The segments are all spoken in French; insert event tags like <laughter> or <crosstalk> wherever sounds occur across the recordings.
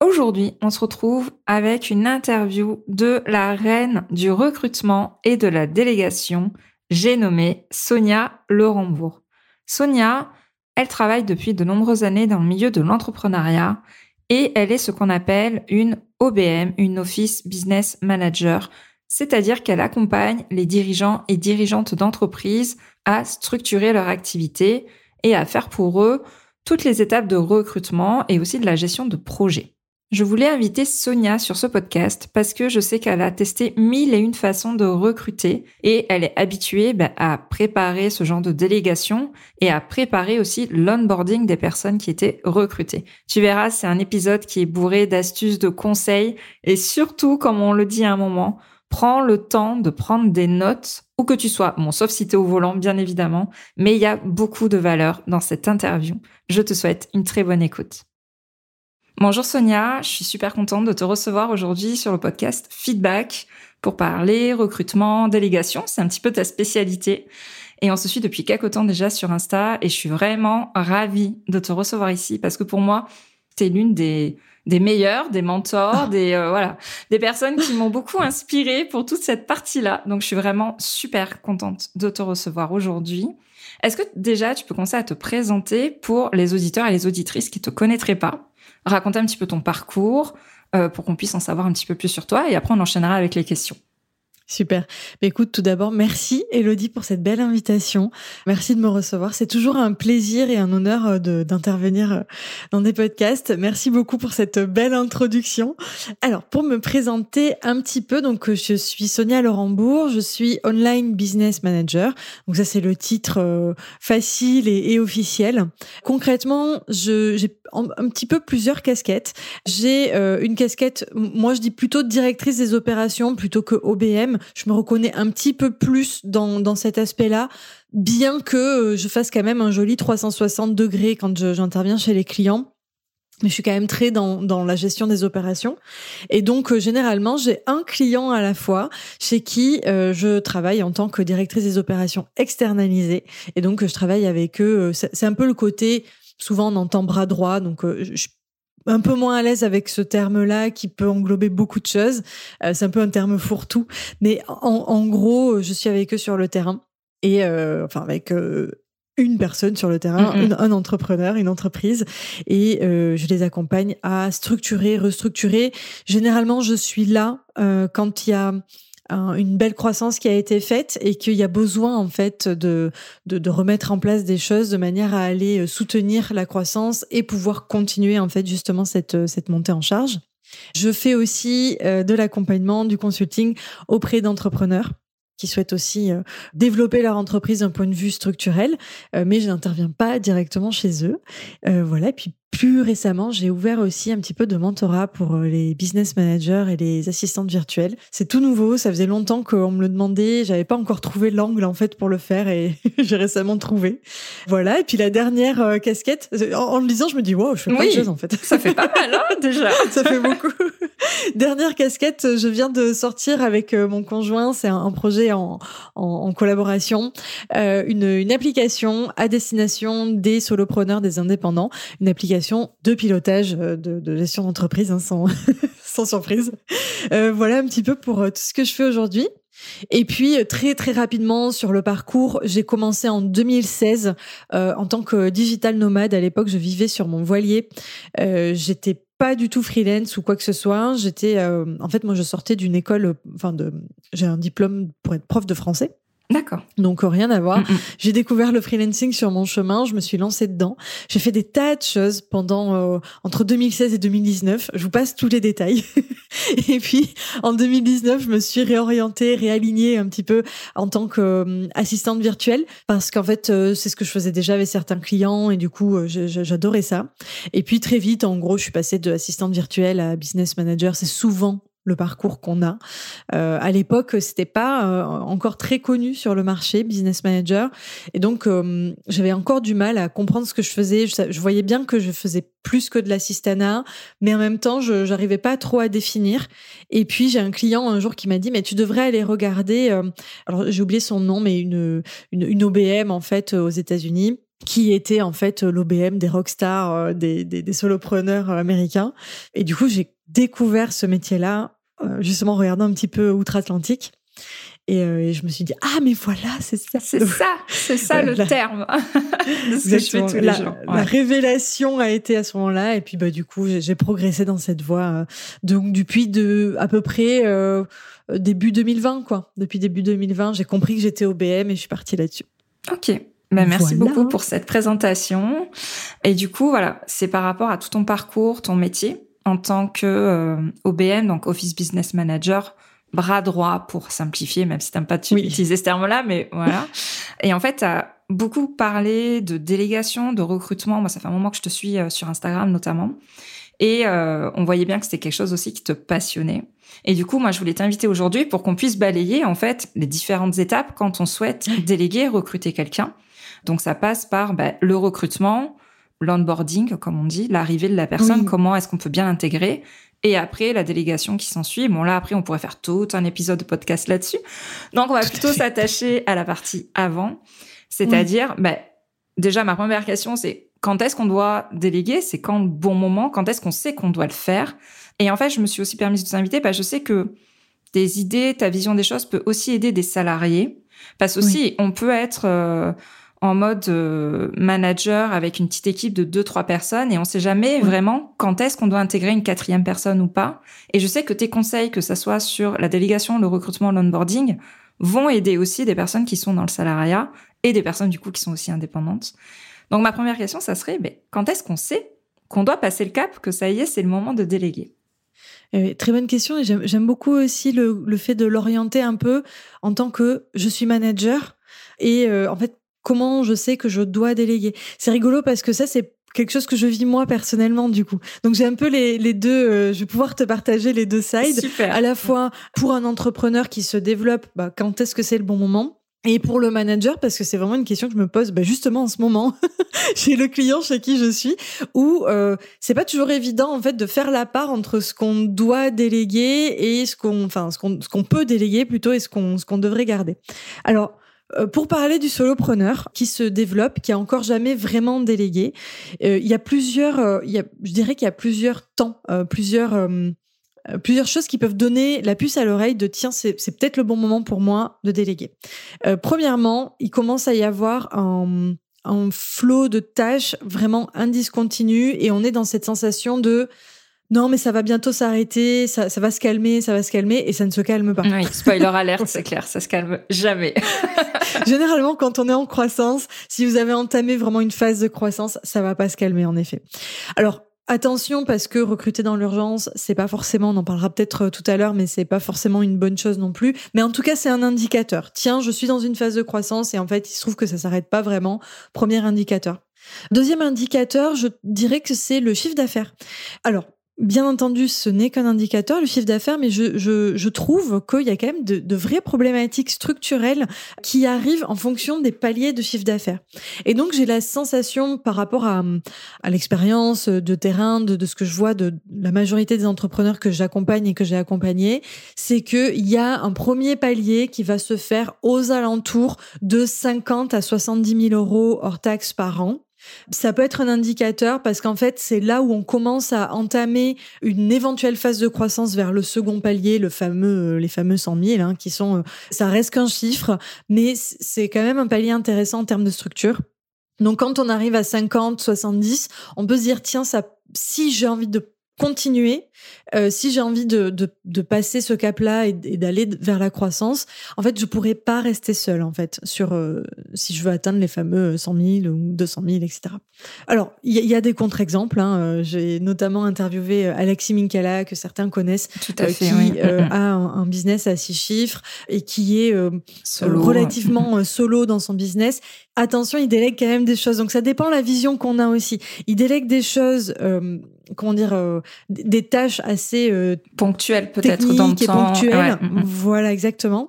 Aujourd'hui, on se retrouve avec une interview de la reine du recrutement et de la délégation, j'ai nommé Sonia Laurembourg. Sonia, elle travaille depuis de nombreuses années dans le milieu de l'entrepreneuriat et elle est ce qu'on appelle une OBM, une Office Business Manager, c'est-à-dire qu'elle accompagne les dirigeants et dirigeantes d'entreprises à structurer leur activité et à faire pour eux toutes les étapes de recrutement et aussi de la gestion de projets. Je voulais inviter Sonia sur ce podcast parce que je sais qu'elle a testé mille et une façons de recruter et elle est habituée bah, à préparer ce genre de délégation et à préparer aussi l'onboarding des personnes qui étaient recrutées. Tu verras, c'est un épisode qui est bourré d'astuces, de conseils et surtout, comme on le dit à un moment, prends le temps de prendre des notes où que tu sois, bon, sauf si tu es au volant, bien évidemment, mais il y a beaucoup de valeur dans cette interview. Je te souhaite une très bonne écoute. Bonjour Sonia, je suis super contente de te recevoir aujourd'hui sur le podcast Feedback pour parler recrutement, délégation. C'est un petit peu ta spécialité. Et on se suit depuis quelques temps déjà sur Insta et je suis vraiment ravie de te recevoir ici parce que pour moi, tu es l'une des, des meilleurs, des mentors, ah. des euh, voilà, des personnes qui m'ont beaucoup <laughs> inspirée pour toute cette partie-là. Donc je suis vraiment super contente de te recevoir aujourd'hui. Est-ce que déjà tu peux commencer à te présenter pour les auditeurs et les auditrices qui te connaîtraient pas? Raconter un petit peu ton parcours euh, pour qu'on puisse en savoir un petit peu plus sur toi et après on enchaînera avec les questions. Super. Mais écoute, tout d'abord, merci Elodie pour cette belle invitation. Merci de me recevoir. C'est toujours un plaisir et un honneur euh, d'intervenir euh, dans des podcasts. Merci beaucoup pour cette belle introduction. Alors, pour me présenter un petit peu, donc je suis Sonia Laurembourg, je suis online business manager. Donc ça, c'est le titre euh, facile et, officiel. Concrètement, j'ai un petit peu plusieurs casquettes. J'ai une casquette, moi je dis plutôt directrice des opérations plutôt que OBM je me reconnais un petit peu plus dans, dans cet aspect-là, bien que euh, je fasse quand même un joli 360 degrés quand j'interviens chez les clients. Mais je suis quand même très dans, dans la gestion des opérations. Et donc, euh, généralement, j'ai un client à la fois chez qui euh, je travaille en tant que directrice des opérations externalisées. Et donc, je travaille avec eux. C'est un peu le côté, souvent on entend bras droit. Donc, je un peu moins à l'aise avec ce terme-là qui peut englober beaucoup de choses. Euh, c'est un peu un terme fourre-tout, mais en, gros, je suis avec eux sur le terrain et euh, enfin avec euh, une personne sur le terrain, un entrepreneur, une entreprise, et je les accompagne à structurer, restructurer. Généralement, je suis là quand il y a une belle croissance qui a été faite et qu'il y a besoin en fait de, de, remettre en place des choses de manière à aller euh, soutenir la croissance et pouvoir continuer en fait justement cette, euh, cette montée en charge. Je fais aussi euh, de l'accompagnement, du consulting auprès d'entrepreneurs qui souhaitent aussi développer leur entreprise d'un point de vue structurel, mais je n'interviens pas directement chez eux. voilà, puis plus récemment, j'ai ouvert aussi un petit peu de mentorat pour euh, les business managers et les assistantes virtuelles. C'est tout nouveau, ça faisait longtemps qu'on me le demandait, j'avais pas encore trouvé l'angle en fait pour le faire et <laughs> j'ai récemment trouvé. Voilà, et puis la dernière euh, casquette, en, le lisant, je me dis wow, je fais pas de choses en fait. Ça fait pas mal hein, <laughs> déjà. ça fait beaucoup. <laughs> dernière casquette, je viens de sortir avec euh, mon conjoint, c'est un, projet en, en, collaboration, une, une application à destination des solopreneurs, des indépendants, une application de pilotage euh, de, gestion d'entreprise, hein, <laughs> sans, surprise. Euh, voilà un petit peu pour euh, tout ce que je fais aujourd'hui. Et puis très très rapidement sur le parcours, j'ai commencé en 2016 en tant que digital nomade. À l'époque, je vivais sur mon voilier. J'étais pas du tout freelance ou quoi que ce soit. J'étais, en fait, moi, je sortais d'une école, enfin, j'ai un diplôme pour être prof de français. D'accord. Donc euh, rien à voir. J'ai découvert le freelancing sur mon chemin, je me suis lancée dedans. J'ai fait des tas de choses pendant euh, entre 2016 et 2019. Je vous passe tous les détails. <laughs> et puis en 2019, je me suis réorientée, réalignée un petit peu en tant qu'assistante virtuelle parce qu'en fait c'est ce que je faisais déjà avec certains clients et du coup j'adorais ça. Et puis très vite, en gros, je suis passée de assistante virtuelle à business manager. C'est souvent le parcours qu'on a. Euh, à l'époque, c'était pas euh, encore très connu sur le marché, business manager, et donc euh, j'avais encore du mal à comprendre ce que je faisais. Je, voyais bien que je faisais plus que de l'assistanat, mais en même temps, je n'arrivais pas trop à définir. Et puis j'ai un client un jour qui m'a dit mais tu devrais aller regarder. Alors j'ai oublié son nom, mais une, une, OBM en fait aux États-Unis qui était en fait l'OBM des rockstars, des, des, solopreneurs américains. Et du coup, j'ai découvert ce métier-là, justement en regardant un petit peu outre-Atlantique. Euh, et, je me suis dit ah mais voilà c'est ça. C'est ça c'est ça le terme. <laughs> De ce que je fais tous la, révélation a été à ce moment-là. Et puis bah du coup j'ai progressé dans cette voie euh, donc depuis de à peu près début 2020 quoi. Depuis début 2020 j'ai compris que j'étais au BM et je suis partie là-dessus. Ok. Ben, merci beaucoup pour cette présentation. Et du coup, voilà, c'est par rapport à tout ton parcours, ton métier en tant que euh, OBM, donc Office Business Manager, bras droit pour simplifier, même si t'aimes pas utiliser ce terme-là, mais voilà. Et en fait, tu as beaucoup parlé de délégation, de recrutement. Moi, ça fait un moment que je te suis euh, sur Instagram notamment. Et euh, on voyait bien que c'était quelque chose aussi qui te passionnait. Et du coup, moi, je voulais t'inviter aujourd'hui pour qu'on puisse balayer en fait les différentes étapes quand on souhaite déléguer, recruter quelqu'un. Donc, ça passe par bah, le recrutement, l'onboarding, comme on dit, l'arrivée de la personne, comment est-ce qu'on peut bien l'intégrer. Et après, la délégation qui s'ensuit. Bon, là, après, on pourrait faire tout un épisode de podcast là-dessus. Donc, on va plutôt s'attacher à la partie avant. C'est-à-dire, bah, déjà, ma première question, c'est quand est-ce qu'on doit déléguer? C'est quand le bon moment? Quand est-ce qu'on sait qu'on doit le faire? Et en fait, je me suis aussi permise de t'inviter parce que je sais que tes idées, ta vision des choses peut aussi aider des salariés. Parce aussi, on peut être, euh, en mode euh, manager avec une petite équipe de deux trois personnes et on sait jamais vraiment quand est-ce qu'on doit intégrer une quatrième personne ou pas. Et je sais que tes conseils, que ça soit sur la délégation, le recrutement, l'onboarding, vont aider aussi des personnes qui sont dans le salariat et des personnes du coup qui sont aussi indépendantes. Donc ma première question, ça serait, mais quand est-ce qu'on sait qu'on doit passer le cap, que ça y est, c'est le moment de déléguer? Eh très bonne question et j'aime beaucoup aussi le, le fait de l'orienter un peu en tant que je suis manager et euh, en fait comment je sais que je dois déléguer. C'est rigolo parce que ça, c'est quelque chose que je vis moi personnellement du coup. Donc j'ai un peu les, les deux, euh, je vais pouvoir te partager les deux sides. Super. À la fois pour un entrepreneur qui se développe, bah, quand est-ce que c'est le bon moment? Et pour le manager, parce que c'est vraiment une question que je me pose bah, justement en ce moment <laughs> chez le client chez qui je suis, où euh, c'est pas toujours évident en fait de faire la part entre ce qu'on doit déléguer et ce qu'on, enfin ce qu'on, ce qu'on peut déléguer plutôt et ce qu'on, ce qu'on devrait garder. Alors pour parler du solopreneur qui se développe, qui a encore jamais vraiment délégué, euh, il y a plusieurs, euh, il y a, je dirais qu'il y a plusieurs temps, plusieurs, plusieurs choses qui peuvent donner la puce à l'oreille de tiens, c'est, peut-être le bon moment pour moi de déléguer. premièrement, il commence à y avoir un, un flot de tâches vraiment indiscontinu et on est dans cette sensation de non, mais ça va bientôt s'arrêter, ça, ça, va se calmer, ça va se calmer, et ça ne se calme pas. Oui, spoiler <laughs> alerte, c'est clair, ça se calme jamais. <laughs> Généralement, quand on est en croissance, si vous avez entamé vraiment une phase de croissance, ça va pas se calmer, en effet. Alors, Attention parce que recruter dans l'urgence, c'est pas forcément, on en parlera peut-être euh, tout à l'heure, mais c'est pas forcément une bonne chose non plus. Mais en tout cas, c'est un indicateur. Tiens, je suis dans une phase de croissance et en fait, il se trouve que ça s'arrête pas vraiment. Premier indicateur. Deuxième indicateur, je dirais que c'est le chiffre d'affaires. Alors, Bien entendu, ce n'est qu'un indicateur, le chiffre d'affaires, mais je, je, je trouve qu'il y a quand même de, de, vraies problématiques structurelles qui arrivent en fonction des paliers de chiffre d'affaires. Et donc, j'ai la sensation par rapport à, à l'expérience de terrain, de, de ce que je vois de la majorité des entrepreneurs que j'accompagne et que j'ai accompagnés, c'est qu'il y a un premier palier qui va se faire aux alentours de 50 à 70 000 euros hors taxes par an. Ça peut être un indicateur parce qu'en fait, c'est là où on commence à entamer une éventuelle phase de croissance vers le second palier, le fameux, euh, les fameux 100 000, hein, qui sont, euh, ça reste qu'un chiffre, mais c'est quand même un palier intéressant en termes de structure. Donc, quand on arrive à 50, 70, on peut se dire, tiens, si j'ai envie de continuer euh, si j'ai envie de, de, de, passer ce cap-là et, d'aller vers la croissance, en fait, je pourrais pas rester seule, en fait, sur euh, si je veux atteindre les fameux 100 000 ou 200 000, etc. Alors, il y, y, a des contre-exemples. Hein. Euh, j'ai notamment interviewé Alexis Minkala, que certains connaissent, Tout à fait, qui oui. <laughs> a un, un, business à six chiffres et qui est solo. relativement solo dans son business. Attention, il délègue quand même des choses. Donc, ça dépend de la vision qu'on a aussi. Il délègue des choses comment dire euh, des tâches assez euh, ponctuelles peut-être dans le et temps. ponctuelles. Ouais. mm, Voilà exactement.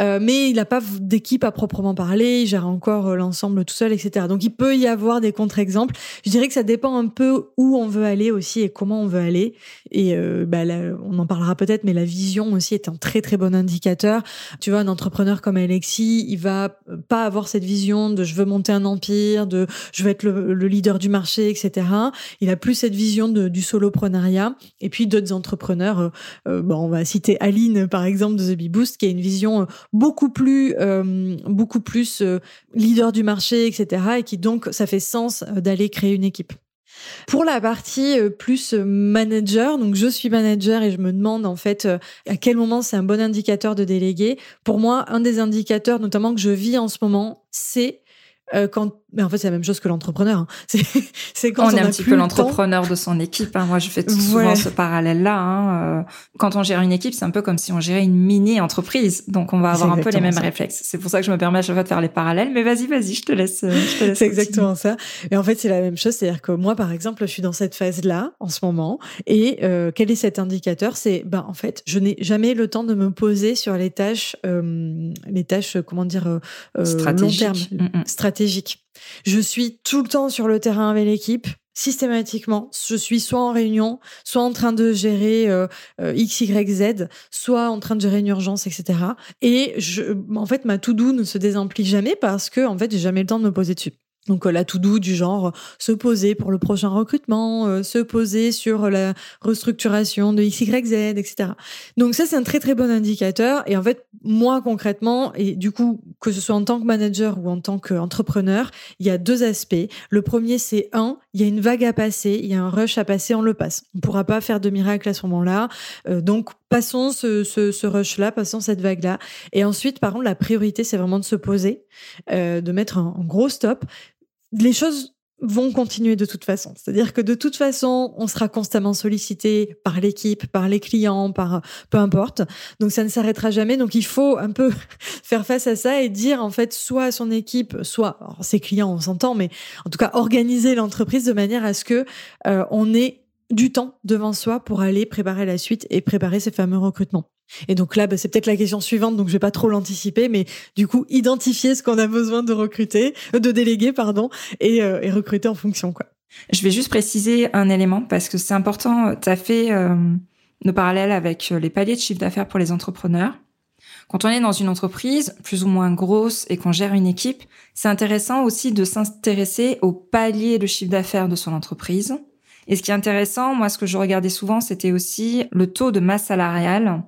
Euh, mais il n'a pas d'équipe à proprement parler. Il gère encore l'ensemble tout seul, etc. Donc il peut y avoir des contre-exemples. Je dirais que ça dépend un peu où on veut aller aussi et comment on veut aller. Et bah, là, on en parlera peut-être, mais la vision aussi est un très très bon indicateur. Tu vois, un entrepreneur comme Alexis, il va pas avoir cette vision de je veux monter un empire, de je veux être le, le leader du marché, etc. Il a plus cette vision du soloprenariat. Et puis d'autres entrepreneurs, euh, bon, on va citer Aline par exemple de The Bee Boost, qui a une vision beaucoup plus, euh, beaucoup plus euh, leader du marché, etc. Et qui donc ça fait sens d'aller créer une équipe. Pour la partie plus manager, donc je suis manager et je me demande en fait à quel moment c'est un bon indicateur de déléguer. Pour moi, un des indicateurs, notamment que je vis en ce moment, c'est euh, quand mais en fait c'est la même chose que l'entrepreneur hein. <laughs> c'est quand on, on est un petit peu le l'entrepreneur de son équipe hein. moi je fais souvent ce parallèle là hein. Euh, quand on gère une équipe c'est un peu comme si on gérait une mini entreprise donc on va avoir un peu les mêmes ça. réflexes c'est pour ça que je me permets à chaque fois de faire les parallèles mais vas-y vas-y je te laisse euh, je te <laughs> laisse C'est exactement ça. Et en fait, c'est la même chose. C'est-à-dire que moi, par exemple, je suis dans cette phase-là en ce moment. Et euh, quel est cet indicateur? C'est, ben, en fait, je n'ai jamais le temps de me poser sur les tâches, euh, les tâches, comment dire, euh, euh, long Stratégique. terme, Mm, mm. stratégiques. Je suis tout le temps sur le terrain avec l'équipe. Systématiquement, je suis soit en réunion, soit en train de gérer euh, euh, X, Y, Z, soit en train de gérer une urgence, etc. Et je, en fait, ma to-do ne se désemplit jamais parce que, en fait, j'ai jamais le temps de me poser dessus. Donc euh, la to-do du genre euh, se poser pour le prochain recrutement, euh, se poser sur la restructuration de XYZ, etc. Donc ça c'est un très très bon indicateur et en fait moi concrètement et du coup que ce soit en tant que manager ou en tant qu'entrepreneur, il y a deux aspects. Le premier c'est un, il y a une vague à passer, il y a un rush à passer, on le passe. On pourra pas faire de miracle à ce moment-là. Euh, donc passons ce, ce, ce rush-là, passons cette vague-là. Et ensuite par contre la priorité c'est vraiment de se poser, euh, de mettre un, gros stop les choses vont continuer de toute façon. C'est-à-dire que de toute façon, on sera constamment sollicité par l'équipe, par les clients, par peu importe. Donc ça ne s'arrêtera jamais. Donc il faut un peu <laughs> faire face à ça et dire en fait soit à son équipe, soit ses clients, on s'entend, mais en tout cas organiser l'entreprise de manière à ce que euh, on ait du temps devant soi pour aller préparer la suite et préparer ces fameux recrutements. Et donc là, bah, c'est peut-être la question suivante, donc je vais pas trop l'anticiper, mais du coup, identifier ce qu'on a besoin de recruter, euh, de déléguer, pardon, et, euh, et recruter en fonction, quoi. Je vais juste préciser un élément parce que c'est important. Tu as fait euh, le parallèle avec euh, les paliers de chiffre d'affaires pour les entrepreneurs. Quand on est dans une entreprise plus ou moins grosse et qu'on gère une équipe, c'est intéressant aussi de s'intéresser au palier de chiffre d'affaires de son entreprise. Et ce qui est intéressant, moi, ce que je regardais souvent, c'était aussi le taux de masse salariale.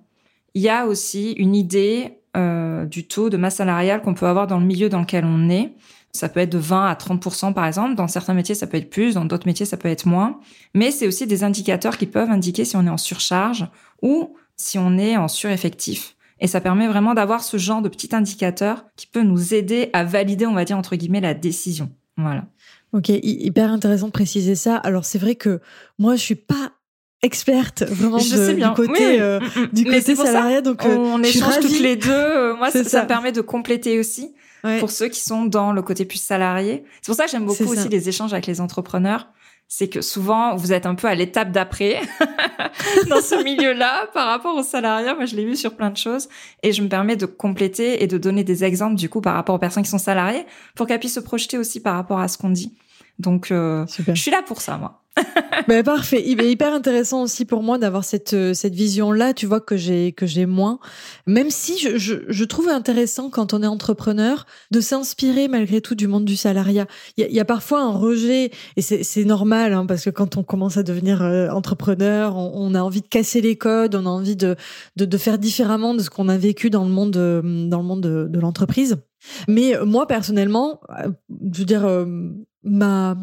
Il y a aussi une idée euh, du taux de masse salariale qu'on peut avoir dans le milieu dans lequel on est. Ça peut être de 20 à 30% par exemple. Dans certains métiers, ça peut être plus. Dans d'autres métiers, ça peut être moins. Mais c'est aussi des indicateurs qui peuvent indiquer si on est en surcharge ou si on est en sureffectif. Et ça permet vraiment d'avoir ce genre de petit indicateur qui peut nous aider à valider, on va dire, entre guillemets, la décision. Voilà. Ok, hy- hyper intéressant de préciser ça. Alors c'est vrai que moi, je suis pas experte vraiment Je de- sais bien. du côté, Oui, oui. euh, Mm, mm. du côté salariat. Donc euh, on suis échange toutes les deux. Euh, <laughs> Moi, ça, ça ça. permet de compléter aussi Ouais. pour ceux qui sont dans le côté plus salarié. C'est pour ça que j'aime beaucoup aussi les échanges avec les entrepreneurs. C'est que souvent, vous êtes un peu à l'étape d'après <laughs> dans ce milieu-là par rapport aux salariés. Moi, je l'ai vu sur plein de choses et je me permets de compléter et de donner des exemples du coup par rapport aux personnes qui sont salariées pour qu'elles puissent se projeter aussi par rapport à ce qu'on dit. Donc, euh, je suis là pour ça, moi. <laughs> Ben, parfait. Il est hyper intéressant aussi pour moi d'avoir cette euh, cette vision là. Tu vois que j'ai que j'ai moins. Même si je, je je trouve intéressant quand on est entrepreneur de s'inspirer malgré tout du monde du salariat. Il y a, y a parfois un rejet et c'est c'est normal hein, parce que quand on commence à devenir euh, entrepreneur, on, on a envie de casser les codes, on a envie de de, de faire différemment de ce qu'on a vécu dans le monde euh, dans le monde de, de l'entreprise. Mais moi personnellement, je veux dire euh, ma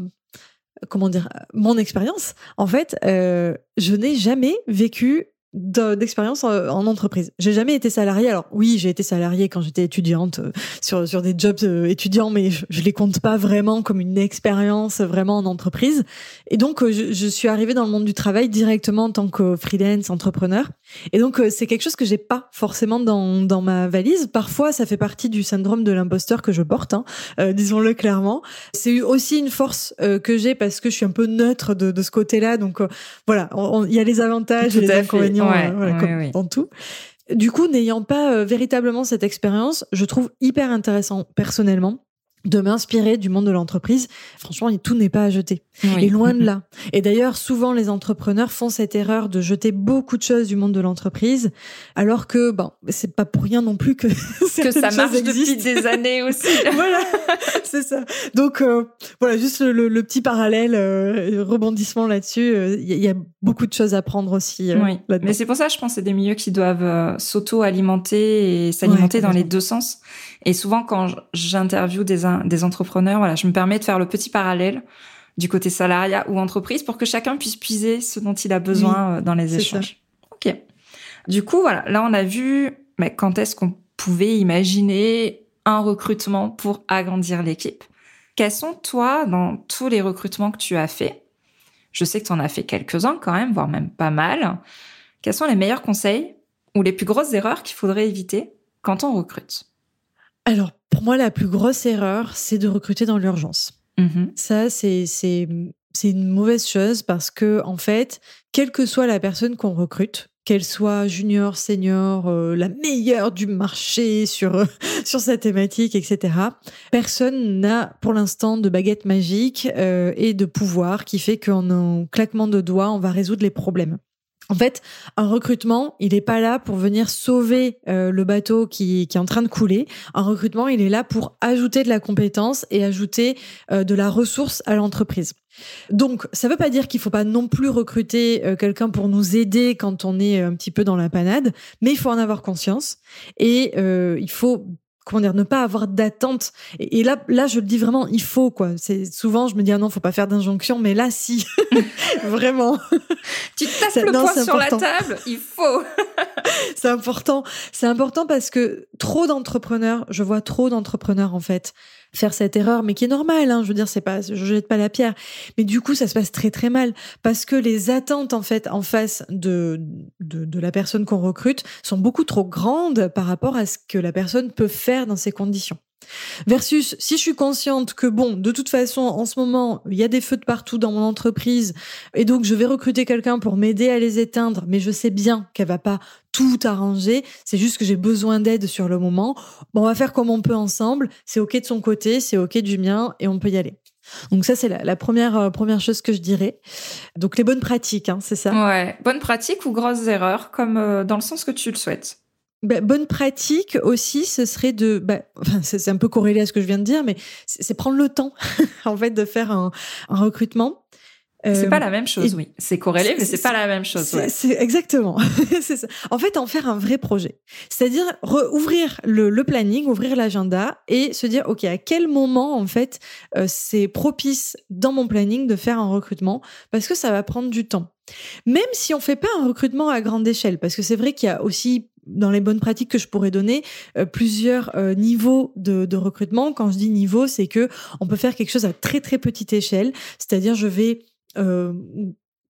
comment dire, mon expérience, en fait, euh, je n'ai jamais vécu d'expérience en entreprise. J'ai jamais été salariée. Alors oui, j'ai été salariée quand j'étais étudiante euh, sur sur des jobs euh, étudiants, mais je, je, les compte pas vraiment comme une expérience vraiment en entreprise. Et donc euh, je, je, suis arrivée dans le monde du travail directement en tant que freelance entrepreneur. Et donc c'est quelque chose que j'ai pas forcément dans dans ma valise. Parfois, ça fait partie du syndrome de l'imposteur que je porte, hein, disons-le clairement. C'est aussi une force que j'ai parce que je suis un peu neutre de, de ce côté-là. Donc voilà, il y a les avantages et les inconvénients ouais, dans tout. Du coup, n'ayant pas euh, véritablement cette expérience, je trouve hyper intéressant personnellement de m'inspirer du monde de l'entreprise. Franchement, tout n'est pas à jeter. Et loin de là. <laughs> Et d'ailleurs, souvent, les entrepreneurs font cette erreur de jeter beaucoup de choses du monde de l'entreprise, alors que, bon, c'est pas pour rien non plus que, <laughs> que ça marche depuis des années <laughs> aussi. voilà, c'est ça. Donc, euh, voilà, juste le, le, petit parallèle, euh, rebondissement là-dessus. Il euh, y, y, a beaucoup de choses à prendre aussi. oui. Mais c'est pour ça, je pense, c'est des milieux qui doivent s'auto-alimenter et s'alimenter dans les deux sens. Et souvent, quand j'interviewe des, des entrepreneurs, voilà, je me permets de faire le petit parallèle du côté salariat ou entreprise pour que chacun puisse puiser ce dont il a besoin euh, dans les échanges. Ok. Du coup, voilà, là on a vu mais quand est-ce qu'on pouvait imaginer un recrutement pour agrandir l'équipe? Quels sont, toi, dans tous les recrutements que tu as fait, je sais que tu en as fait quelques-uns quand même, voire même pas mal, quels sont les meilleurs conseils ou les plus grosses erreurs qu'il faudrait éviter quand on recrute? Alors, pour moi, la plus grosse erreur, c'est de recruter dans l'urgence. Mm-hmm. Ça, c'est, une mauvaise chose parce que, en fait, quelle que soit la personne qu'on recrute, qu'elle soit junior, senior, euh, la meilleure du marché sur, euh, <laughs> sur sa thématique, etc. Personne n'a pour l'instant de baguette magique euh, et de pouvoir qui fait qu'en un claquement de doigts, on va résoudre les problèmes. En fait, un recrutement, il n'est pas là pour venir sauver euh, le bateau qui, est en train de couler. Un recrutement, il est là pour ajouter de la compétence et ajouter euh, de la ressource à l'entreprise. Donc, ça ne veut pas dire qu'il ne faut pas non plus recruter euh, quelqu'un pour nous aider quand on est un petit peu dans la panade, mais il faut en avoir conscience et il faut comment dire, ne pas avoir d'attente. Et, là, là, je le dis vraiment, il faut quoi. C'est souvent, je me dis ah non, faut pas faire d'injonction, mais là, si, <laughs> vraiment. Tu <laughs> tapes le poing sur la table, il faut. <laughs> c'est important. C'est important parce que trop d'entrepreneurs, je vois trop d'entrepreneurs en fait faire cette erreur, mais qui est normale. Hein, je veux dire, c'est pas, je jette pas la pierre, mais du coup, ça se passe très très mal parce que les attentes en fait en face de de, de la personne qu'on recrute sont beaucoup trop grandes par rapport à ce que la personne peut faire dans ces conditions. Versus si je suis consciente que bon, de toute façon, en ce moment, il y a des feux de partout dans mon entreprise et donc je vais recruter quelqu'un pour m'aider à les éteindre, mais je sais bien qu'elle va pas tout arranger, c'est juste que j'ai besoin d'aide sur le moment. Bon, on va faire comme on peut ensemble, c'est OK de son côté, c'est OK du mien et on peut y aller. Donc ça, c'est la, première, euh, première chose que je dirais. Donc les bonnes pratiques, hein, c'est ça? Ouais, bonnes pratiques ou grosses erreurs, comme euh, dans le sens que tu le souhaites. Bah, bonne pratique aussi, ce serait de, bah, enfin, c'est un peu corrélé à ce que je viens de dire, mais c'est prendre le temps, <laughs> en fait, de faire un, un recrutement. C'est pas euh, la même chose, oui. C'est corrélé, mais c'est pas la même chose. Ouais. C'est exactement. <laughs> ça. En fait, en faire un vrai projet, c'est-à-dire ouvrir le, le, planning, ouvrir l'agenda et se dire, ok, à quel moment en fait euh, c'est propice dans mon planning de faire un recrutement, parce que ça va prendre du temps. Même si on fait pas un recrutement à grande échelle, parce que c'est vrai qu'il y a aussi dans les bonnes pratiques que je pourrais donner euh, plusieurs euh, niveaux de, de, recrutement. Quand je dis niveau, c'est que on peut faire quelque chose à très très petite échelle, c'est-à-dire je vais euh,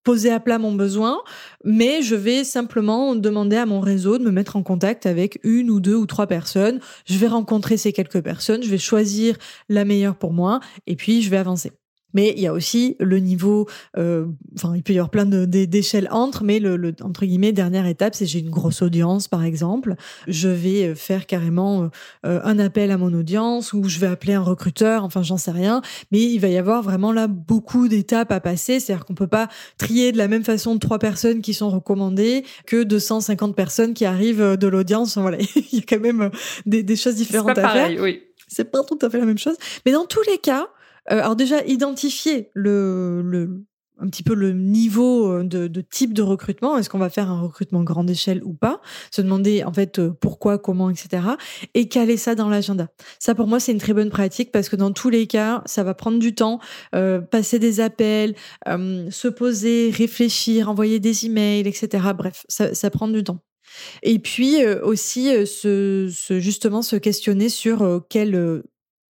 poser à plat mon besoin, mais je vais simplement demander à mon réseau de me mettre en contact avec une ou deux ou trois personnes. Je vais rencontrer ces quelques personnes, je vais choisir la meilleure pour moi, et puis je vais avancer. Mais il y a aussi le niveau, euh, enfin il peut y avoir plein d'échelles entre, mais le, le, entre guillemets dernière étape, c'est j'ai une grosse audience par exemple, je vais euh, faire carrément euh, un appel à mon audience ou je vais appeler un recruteur, enfin j'en sais rien, mais il va y avoir vraiment là beaucoup d'étapes à passer, c'est-à-dire qu'on peut pas trier de la même façon trois personnes qui sont recommandées que 250 personnes qui arrivent de l'audience. Voilà, <laughs> il y a quand même des, des choses différentes pas à pareil, faire. Oui. C'est pas tout à fait la même chose, mais dans tous les cas, euh, alors déjà, identifier le, le un petit peu le niveau de, de type de recrutement. Est-ce qu'on va faire un recrutement grande échelle ou pas? Se demander en fait pourquoi, comment, etc. Et caler ça dans l'agenda. Ça pour moi c'est une très bonne pratique parce que dans tous les cas ça va prendre du temps, passer des appels, se poser, réfléchir, envoyer des emails, etc. Bref, ça, ça prend du temps. Et puis aussi se, se, justement se questionner sur quel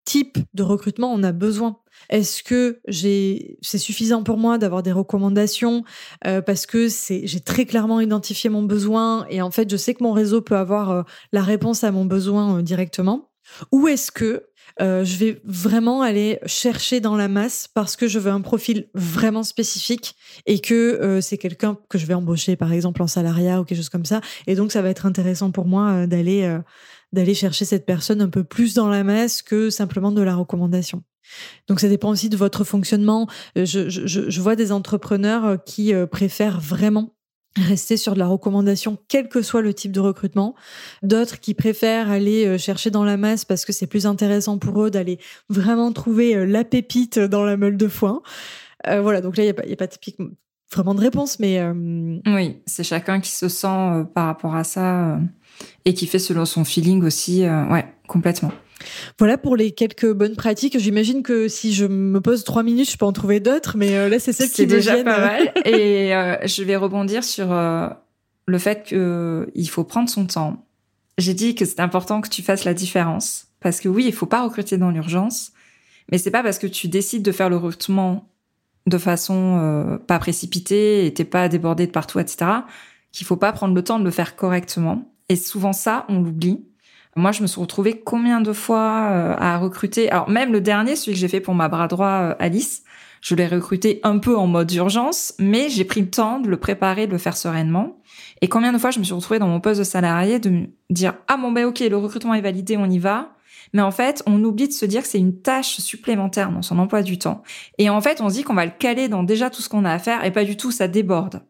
type de recrutement on a besoin. Est-ce que c'est suffisant pour moi d'avoir des recommandations euh, parce que c'est j'ai très clairement identifié mon besoin et en fait je sais que mon réseau peut avoir euh, la réponse à mon besoin euh, directement ou est-ce que je vais vraiment aller chercher dans la masse parce que je veux un profil vraiment spécifique et que c'est quelqu'un que je vais embaucher par exemple en salariat ou quelque chose comme ça et donc ça va être intéressant pour moi d'aller d'aller chercher cette personne un peu plus dans la masse que simplement de la recommandation. Donc ça dépend aussi de votre fonctionnement. Euh, je, vois des entrepreneurs euh, qui euh, préfèrent vraiment rester sur de la recommandation, quel que soit le type de recrutement. D'autres qui préfèrent aller chercher dans la masse parce que c'est plus intéressant pour eux d'aller vraiment trouver la pépite dans la meule de foin. voilà, donc là, il n'y a, pas, vraiment de réponse, mais... Oui, c'est chacun qui se sent par rapport à ça et qui fait selon son feeling aussi. ouais, complètement. Voilà pour les quelques bonnes pratiques. J'imagine que si je me pose trois minutes, je peux en trouver d'autres, mais euh, là, c'est celle qui me déjà pas <laughs> mal. Et euh, je vais rebondir sur euh, le fait qu'il faut prendre son temps. J'ai dit que c'est important que tu fasses la différence. Parce que oui, il faut pas recruter dans l'urgence, mais c'est pas parce que tu décides de faire le recrutement de façon pas précipitée et t'es pas débordé de partout, etc., qu'il faut pas prendre le temps de le faire correctement. Et souvent ça, on l'oublie. Moi, je me suis retrouvée combien de fois euh, à recruter? Alors même le dernier, celui que j'ai fait pour ma bras droit euh, Alice, je l'ai recruté un peu en mode urgence, mais j'ai pris le temps de le préparer, de le faire sereinement. Et combien de fois je me suis retrouvée dans mon poste de salarié de me dire ah bon ben ok le recrutement est validé, on y va. Mais en fait, on oublie de se dire que c'est une tâche supplémentaire dans son emploi du temps. Et en fait, on se dit qu'on va le caler dans déjà tout ce qu'on a à faire, et pas du tout, ça déborde.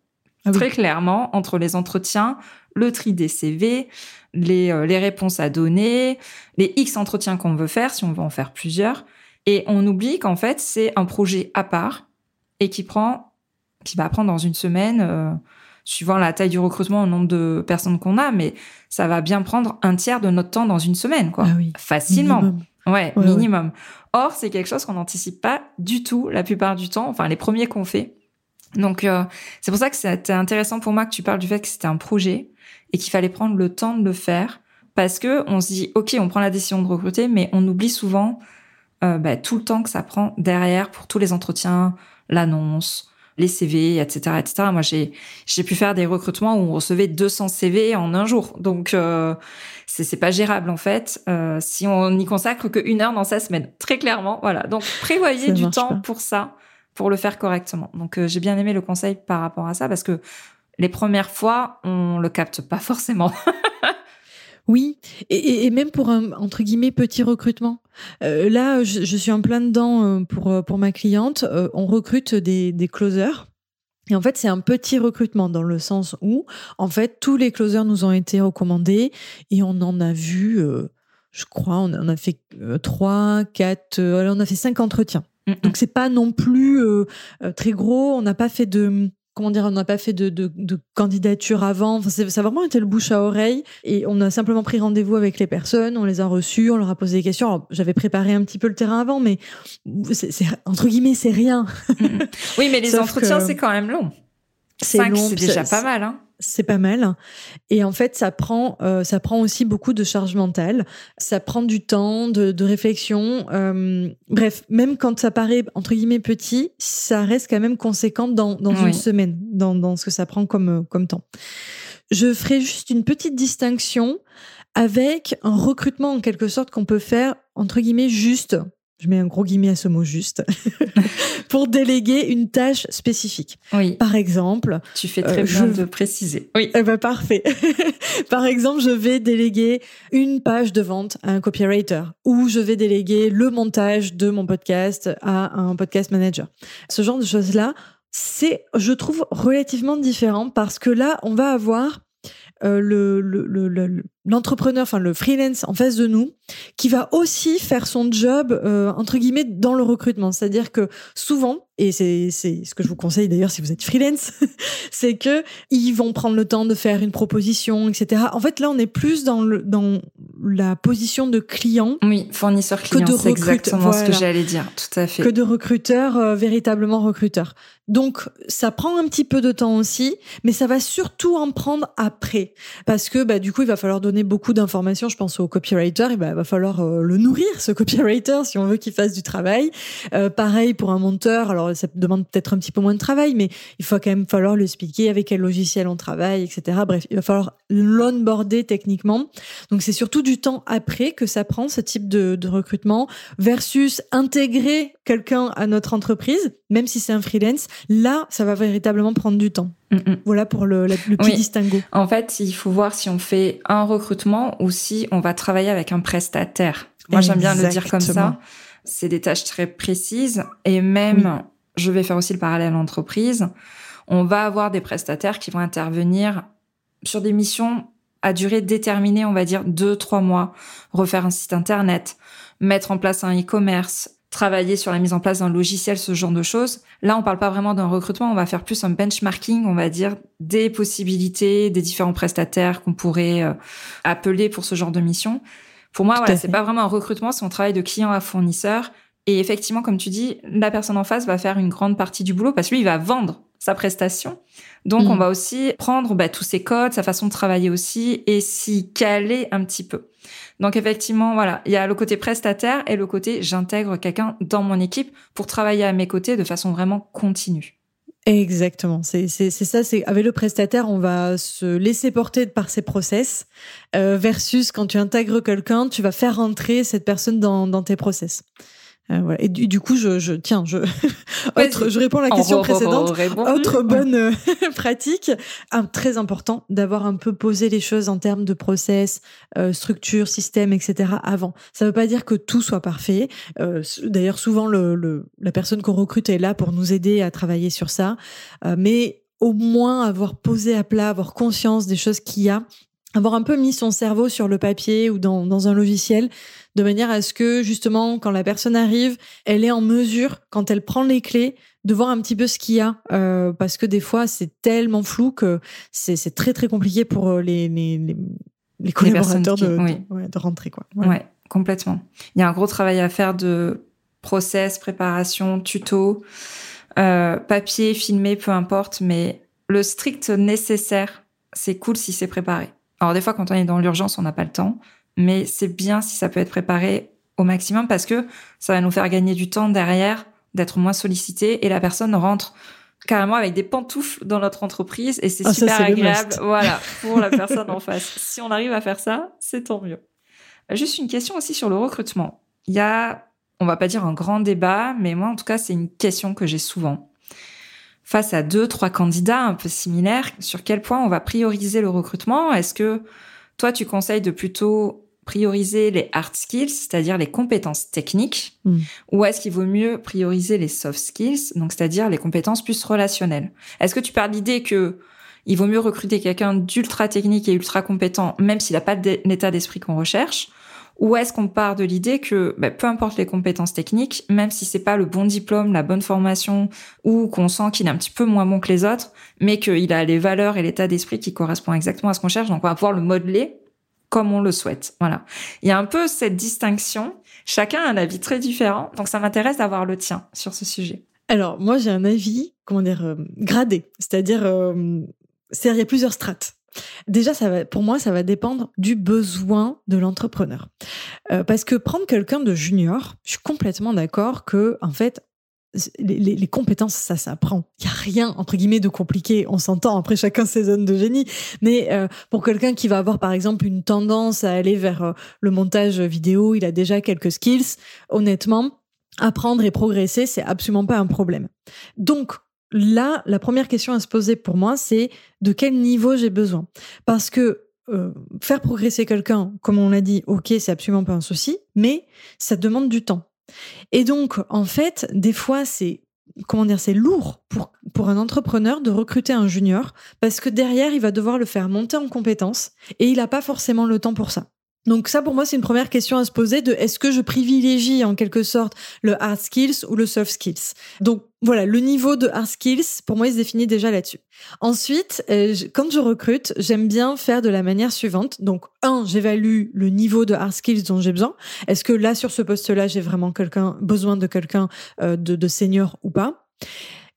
Ah Très clairement, entre les entretiens, le tri des CV, les, euh, les réponses à donner, les X entretiens qu'on veut faire, si on veut en faire plusieurs. Et on oublie qu'en fait, c'est un projet à part et qui prend, qui va prendre dans une semaine, euh, suivant la taille du recrutement, le nombre de personnes qu'on a, mais ça va bien prendre un tiers de notre temps dans une semaine, quoi. Ah oui. Facilement. Minimum. Ouais, minimum. Or, c'est quelque chose qu'on n'anticipe pas du tout la plupart du temps, enfin les premiers qu'on fait. Donc, euh, c'est pour ça que c'était intéressant pour moi que tu parles du fait que c'était un projet et qu'il fallait prendre le temps de le faire parce que on se dit ok on prend la décision de recruter mais on oublie souvent euh, bah, tout le temps que ça prend derrière pour tous les entretiens l'annonce les CV etc etc moi j'ai j'ai pu faire des recrutements où on recevait 200 CV en un jour. Donc euh, c'est c'est pas gérable en fait. Euh, si on n'y consacre que une heure dans sa semaine très clairement voilà. Donc prévoyez du temps pour ça pour le faire correctement donc euh, j'ai bien aimé le conseil par rapport à ça parce que les premières fois, on le capte pas <laughs> forcément. oui, et, même pour un entre guillemets petit recrutement. Euh, là, je, suis en plein dedans euh, pour pour ma cliente. on recrute des, des closers. Et en fait, c'est un petit recrutement dans le sens où, en fait, tous les closers nous ont été recommandés et on en a vu, je crois, on en a fait trois, quatre, on a fait cinq entretiens. Donc c'est pas non plus très gros. On n'a pas fait de comment dire, on n'a pas fait de, de, de, candidature avant. Enfin, ça a vraiment été le bouche à oreille. Et on a simplement pris rendez-vous avec les personnes, on les a reçus, on leur a posé des questions. j'avais préparé un petit peu le terrain avant, mais c'est, entre guillemets, c'est rien. <laughs> oui, mais les entretiens, c'est quand même long. C'est long. C'est déjà pas mal, hein c'est pas mal. Et en fait, ça prend, euh, ça prend aussi beaucoup de charge mentale. Ça prend du temps, de, de réflexion. Euh, bref, même quand ça paraît entre guillemets petit, ça reste quand même conséquent dans, dans une semaine, dans, dans ce que ça prend comme, comme temps. Je ferai juste une petite distinction avec un recrutement en quelque sorte qu'on peut faire entre guillemets juste je mets un gros guillemet à ce mot juste, <laughs> pour déléguer une tâche spécifique. Oui. Par exemple. Tu fais très euh, bien de préciser. Oui. Eh ben, parfait. <laughs> Par exemple, je vais déléguer une page de vente à un copywriter ou je vais déléguer le montage de mon podcast à un podcast manager. Ce genre de choses-là, c'est, je trouve, relativement différent parce que là, on va avoir euh, le, le, le, l'entrepreneur, enfin le freelance en face de nous, qui va aussi faire son job euh, entre guillemets dans le recrutement. C'est-à-dire que souvent, et c'est ce que je vous conseille d'ailleurs si vous êtes freelance, <laughs> c'est que ils vont prendre le temps de faire une proposition, etc. En fait, là, on est plus dans le dans la position de client. Oui, fournisseur client, c'est exactement ce que j'allais dire, tout à fait. Que de recruteur euh, véritablement recruteur. Donc, ça prend un petit peu de temps aussi, mais ça va surtout en prendre après, parce que bah du coup, il va falloir donner beaucoup d'informations. Je pense au copywriter, et bah, il va falloir euh, le nourrir ce copywriter si on veut qu'il fasse du travail. Euh, pareil pour un monteur. Alors ça demande peut-être un petit peu moins de travail, mais il faut quand même falloir lui expliquer avec quel logiciel on travaille, etc. Bref, il va falloir l'onboarder techniquement. Donc c'est surtout du temps après que ça prend ce type de, recrutement versus intégrer quelqu'un à notre entreprise, même si c'est un freelance. Là, ça va véritablement prendre du temps. Mm, mm. Voilà pour le, le petit distinguo. En fait, il faut voir si on fait un recrutement ou si on va travailler avec un prestataire. Moi, j'aime bien le dire comme ça. C'est des tâches très précises et même je vais faire aussi le parallèle entreprise, on va avoir des prestataires qui vont intervenir sur des missions à durée déterminée, on va dire deux, trois mois, refaire un site internet, mettre en place un e-commerce, travailler sur la mise en place d'un logiciel, ce genre de choses. Là, on parle pas vraiment d'un recrutement, on va faire plus un benchmarking, on va dire des possibilités, des différents prestataires qu'on pourrait euh, appeler pour ce genre de mission. Pour moi, voilà, c'est pas vraiment un recrutement, c'est un travail de client à fournisseur et effectivement, comme tu dis, la personne en face va faire une grande partie du boulot parce que lui, il va vendre sa prestation. Donc, on mm. va aussi prendre bah, tous ses codes, sa façon de travailler aussi et s'y caler un petit peu. Donc, effectivement, voilà, il y a le côté prestataire et le côté j'intègre quelqu'un dans mon équipe pour travailler à mes côtés de façon vraiment continue. Exactement, c'est ça. C'est avec le prestataire, on va se laisser porter par ses process, euh, versus quand tu intègres quelqu'un, tu vas faire rentrer cette personne dans, dans tes process. Euh, Et du, coup, je, je tiens, je, <laughs> autre, je réponds à la question précédente. Autre bonne euh, <laughs> pratique, un, très important d'avoir un peu posé les choses en termes de process, euh, structure, système, etc. avant. Ça ne veut pas dire que tout soit parfait. Euh, D'ailleurs, souvent, le, le, la personne qu'on recrute est là pour nous aider à travailler sur ça. Euh, mais au moins avoir posé à plat, avoir conscience des choses qu'il y a avoir un peu mis son cerveau sur le papier ou dans, dans un logiciel, de manière à ce que justement, quand la personne arrive, elle est en mesure, quand elle prend les clés, de voir un petit peu ce qu'il y a, euh, parce que des fois, c'est tellement flou que c'est très très compliqué pour euh, les, les, les, collaborateurs de, de, rentrer. Quoi. Ouais. complètement. Il y a un gros travail à faire de process, préparation, tuto, euh, papier, filmé, peu importe, mais le strict nécessaire, c'est cool si c'est préparé. Alors des fois, quand on est dans l'urgence, on n'a pas le temps, mais c'est bien si ça peut être préparé au maximum parce que ça va nous faire gagner du temps derrière, d'être moins sollicité et la personne rentre carrément avec des pantoufles dans notre entreprise et c'est ah, super agréable, voilà, pour la <laughs> personne en face. Si on arrive à faire ça, c'est tant mieux. Juste une question aussi sur le recrutement. Il y a, on va pas dire un grand débat, mais moi en tout cas c'est une question que j'ai souvent face à deux, trois candidats un peu similaires, sur quel point on va prioriser le recrutement? Est-ce que toi, tu conseilles de plutôt prioriser les hard skills, c'est-à-dire les compétences techniques, hmm. ou est-ce qu'il vaut mieux prioriser les soft skills, donc c'est-à-dire les compétences plus relationnelles? Est-ce que tu parles l'idée que il vaut mieux recruter quelqu'un d'ultra technique et ultra compétent, même s'il n'a pas l'état d'esprit qu'on recherche, ou est-ce qu'on part de l'idée que bah, peu importe les compétences techniques, même si c'est pas le bon diplôme, la bonne formation, ou qu'on sent qu'il est un petit peu moins bon que les autres, mais qu'il a les valeurs et l'état d'esprit qui correspond exactement à ce qu'on cherche, donc on va pouvoir le modeler comme on le souhaite. Voilà. Il y a un peu cette distinction. Chacun a un avis très différent, donc ça m'intéresse d'avoir le tien sur ce sujet. Alors moi j'ai un avis, comment dire, euh, gradé, c'est-à-dire, euh, il y a plusieurs strates. Déjà, ça va, pour moi, ça va dépendre du besoin de l'entrepreneur. Euh, parce que prendre quelqu'un de junior, je suis complètement d'accord que, en fait, les, compétences, ça s'apprend. Il y a rien entre guillemets de compliqué. On s'entend. Après, chacun ses zones de génie. Mais euh, pour quelqu'un qui va avoir, par exemple, une tendance à aller vers euh, le montage vidéo, il a déjà quelques skills. Honnêtement, apprendre et progresser, c'est absolument pas un problème. Donc, là, la première question à se poser pour moi, c'est de quel niveau j'ai besoin. Parce que euh, faire progresser quelqu'un, comme on l'a dit, ok, c'est absolument pas un souci, mais ça demande du temps. Et donc, en fait, des fois, c'est comment dire, c'est lourd pour, pour un entrepreneur de recruter un junior parce que derrière, il va devoir le faire monter en compétences et il n'a pas forcément le temps pour ça. Donc ça, pour moi, c'est une première question à se poser de est-ce que je privilégie en quelque sorte le hard skills ou le soft skills? Donc voilà, le niveau de hard skills, pour moi, il se définit déjà là-dessus. Ensuite, euh, quand je recrute, j'aime bien faire de la manière suivante. Donc, un, j'évalue le niveau de hard skills dont j'ai besoin. Est-ce que là, sur ce poste-là, j'ai vraiment quelqu'un besoin de quelqu'un euh, de, de senior ou pas?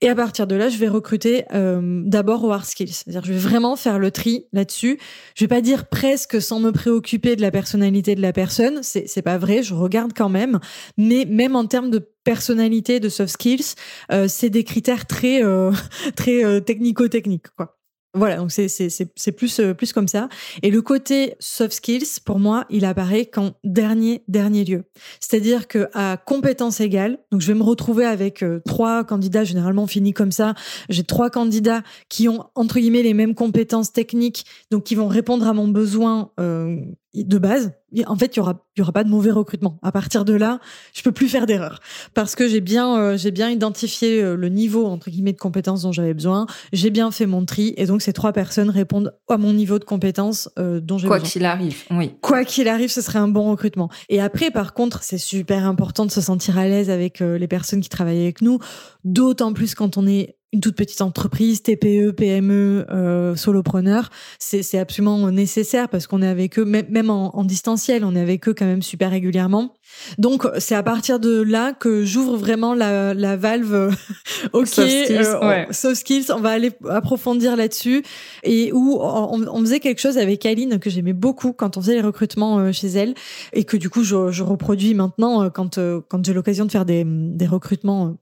Et à partir de là, je vais recruter euh, d'abord au hard skills. C'est-à-dire, je vais vraiment faire le tri là-dessus. Je vais pas dire presque sans me préoccuper de la personnalité de la personne. C'est c'est pas vrai. Je regarde quand même. Mais même en termes de personnalité, de soft skills, euh, c'est des critères très euh, <laughs> très euh, technico-techniques quoi. Voilà, donc c'est c'est c'est plus euh, plus comme ça. Et le côté soft skills, pour moi, il apparaît qu'en dernier dernier lieu. C'est-à-dire que à compétences égales, donc je vais me retrouver avec euh, trois candidats généralement finis comme ça. J'ai trois candidats qui ont entre guillemets les mêmes compétences techniques, donc qui vont répondre à mon besoin euh, de base, en fait, il y aura, y aura pas de mauvais recrutement. À partir de là, je peux plus faire d'erreur parce que j'ai bien, euh, j'ai bien identifié euh, le niveau entre guillemets de compétences dont j'avais besoin. J'ai bien fait mon tri et donc ces trois personnes répondent à mon niveau de compétences euh, dont j'ai Quoi besoin. qu'il arrive, oui. Quoi qu'il arrive, ce serait un bon recrutement. Et après, par contre, c'est super important de se sentir à l'aise avec les personnes qui travaillent avec nous, d'autant plus quand on est une toute petite entreprise, TPE, PME, euh, solopreneur, c'est absolument nécessaire parce qu'on est avec eux, même, en, en, distanciel, on est avec eux quand même super régulièrement. Donc c'est à partir de là que j'ouvre vraiment la, la valve. <laughs> ok, soft skills, euh, on, ouais. soft skills, on va aller approfondir là-dessus et où on, on, faisait quelque chose avec Aline que j'aimais beaucoup quand on faisait les recrutements euh, chez elle et que du coup je, je reproduis maintenant euh, quand quand j'ai l'occasion de faire des, des recrutements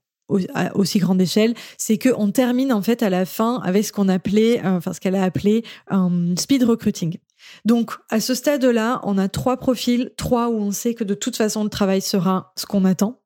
à aussi grande échelle, c'est que on termine en fait à la fin avec ce qu'on appelait, euh, enfin ce qu'elle a appelé un speed recruiting. Donc à ce stade-là, on a trois profils, trois où on sait que de toute façon le travail sera ce qu'on attend.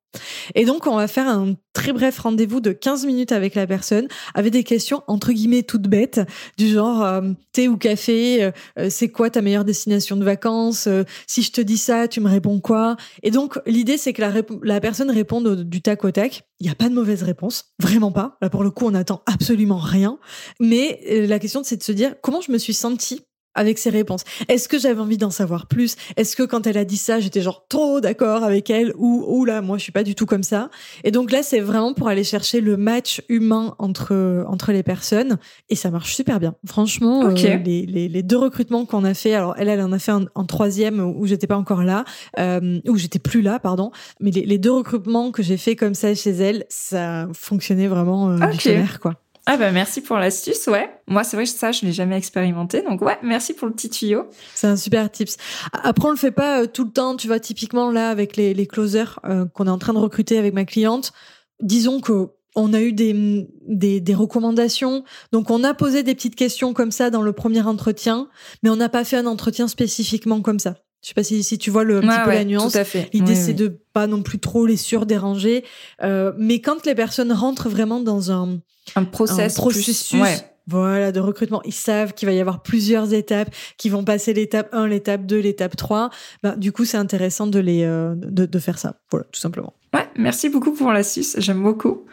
Et donc, on va faire un très bref rendez-vous de 15 minutes avec la personne, avec des questions entre guillemets toutes bêtes, du genre euh, thé ou café, euh, c'est quoi ta meilleure destination de vacances, euh, si je te dis ça, tu me réponds quoi? Et donc, l'idée, c'est que la, la, personne réponde du tac au tac. Il n'y a pas de mauvaise réponse, vraiment pas. Là, pour le coup, on n'attend absolument rien. Mais la question, c'est de se dire comment je me suis sentie avec ses réponses. Est-ce que j'avais envie d'en savoir plus? Est-ce que quand elle a dit ça, j'étais genre trop d'accord avec elle ou ou là moi je suis pas du tout comme ça? Et donc là c'est vraiment pour aller chercher le match humain entre entre les personnes et ça marche super bien. Franchement okay. euh, les, les, les deux recrutements qu'on a fait, alors elle elle en a fait un, en troisième où j'étais pas encore là, euh, où j'étais plus là pardon, mais les, les deux recrutements que j'ai fait comme ça chez elle, ça fonctionnait vraiment euh, okay. du tonnerre quoi. Ah bah merci pour l'astuce, ouais. Moi c'est vrai que ça je l'ai jamais expérimenté, donc ouais, merci pour le petit tuyau. C'est un super tips. Après on le fait pas euh, tout le temps, tu vois typiquement là avec les, les closers euh, qu'on est en train de recruter avec ma cliente, disons que on a eu des, des, des, recommandations. Donc, on a posé des petites questions comme ça dans le premier entretien, mais on n'a pas fait un entretien spécifiquement comme ça. Je sais pas si, si tu vois le, un ouais, petit peu ouais, la nuance. Tout à fait. L'idée, oui, c'est oui. de pas non plus trop les surdéranger. Euh, mais quand les personnes rentrent vraiment dans un, un, process un processus, plus, ouais. voilà, de recrutement, ils savent qu'il va y avoir plusieurs étapes, qui vont passer l'étape 1, l'étape 2, l'étape 3. Ben, du coup, c'est intéressant de les, euh, de, de faire ça. Voilà, tout simplement. Ouais, merci beaucoup pour l'astuce, j'aime beaucoup.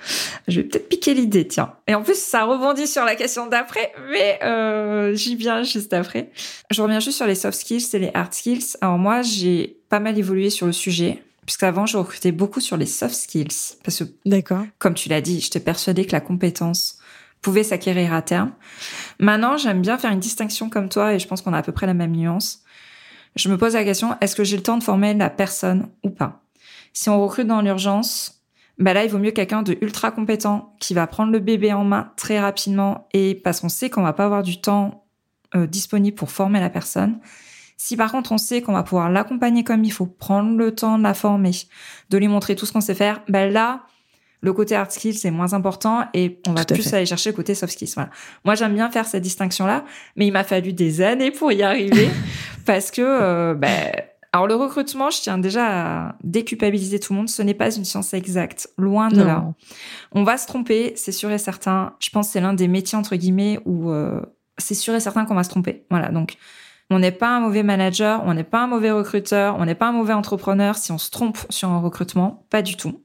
Je vais peut-être piquer l'idée, tiens. Et en plus, ça rebondit sur la question d'après, mais euh, j'y viens juste après. Je reviens juste sur les soft skills et les hard skills. Alors moi, j'ai pas mal évolué sur le sujet, puisqu'avant, je recrutais beaucoup sur les soft skills. Parce que, D'accord. comme tu l'as dit, j'étais persuadée que la compétence pouvait s'acquérir à terme. Maintenant, j'aime bien faire une distinction comme toi, et je pense qu'on a à peu près la même nuance. Je me pose la question, est-ce que j'ai le temps de former la personne ou pas? Si on recrute dans l'urgence, bah là, il vaut mieux quelqu'un de ultra compétent qui va prendre le bébé en main très rapidement et parce qu'on sait qu'on va pas avoir du temps euh, disponible pour former la personne. Si par contre on sait qu'on va pouvoir l'accompagner comme il faut, prendre le temps de la former, de lui montrer tout ce qu'on sait faire, bah là, le côté hard skills c'est moins important et on va plus fait. aller chercher le côté soft skills. Voilà. Moi, j'aime bien faire cette distinction-là, mais il m'a fallu des années pour y arriver <laughs> parce que, euh, bah, alors le recrutement, je tiens déjà à déculpabiliser tout le monde. Ce n'est pas une science exacte, loin de Non. là. On va se tromper, c'est sûr et certain. Je pense que c'est l'un des métiers entre guillemets où euh, c'est sûr et certain qu'on va se tromper. Voilà, donc on n'est pas un mauvais manager, on n'est pas un mauvais recruteur, on n'est pas un mauvais entrepreneur si on se trompe sur un recrutement, pas du tout.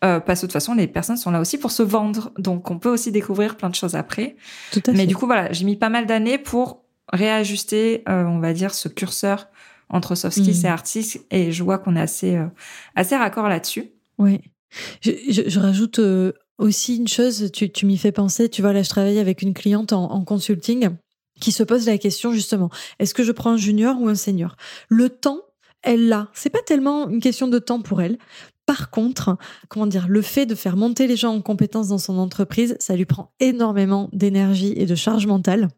parce que de toute façon, les personnes sont là aussi pour se vendre. Donc, on peut aussi découvrir plein de choses après. Tout à Mais fait. du coup, voilà, j'ai mis pas mal d'années pour réajuster, on va dire, ce curseur entre soft skills Mhm. et skills. Et je vois qu'on est assez, assez raccord là-dessus. Oui. Je, je, je rajoute euh, aussi une chose, tu, tu m'y fais penser, tu vois, là je travaille avec une cliente en, en consulting qui se pose la question justement, est-ce que je prends un junior ou un senior? Le temps, elle l'a. C'est pas tellement une question de temps pour elle. Par contre, comment dire, le fait de faire monter les gens en compétences dans son entreprise, ça lui prend énormément d'énergie et de charge mentale.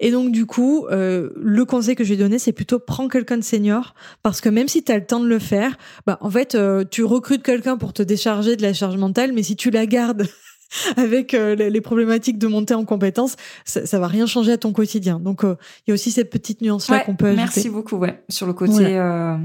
Et donc, du coup, euh, le conseil que je ai donné, c'est plutôt prends quelqu'un de senior, parce que même si tu as le temps de le faire, bah, en fait, euh, tu recrutes quelqu'un pour te décharger de la charge mentale, mais si tu la gardes <laughs> avec euh, les problématiques de montée en compétences, ça, ça va rien changer à ton quotidien. Donc, il y a aussi cette petite nuance-là ouais, qu'on peut ajouter. Merci beaucoup, ouais. Sur le côté euh,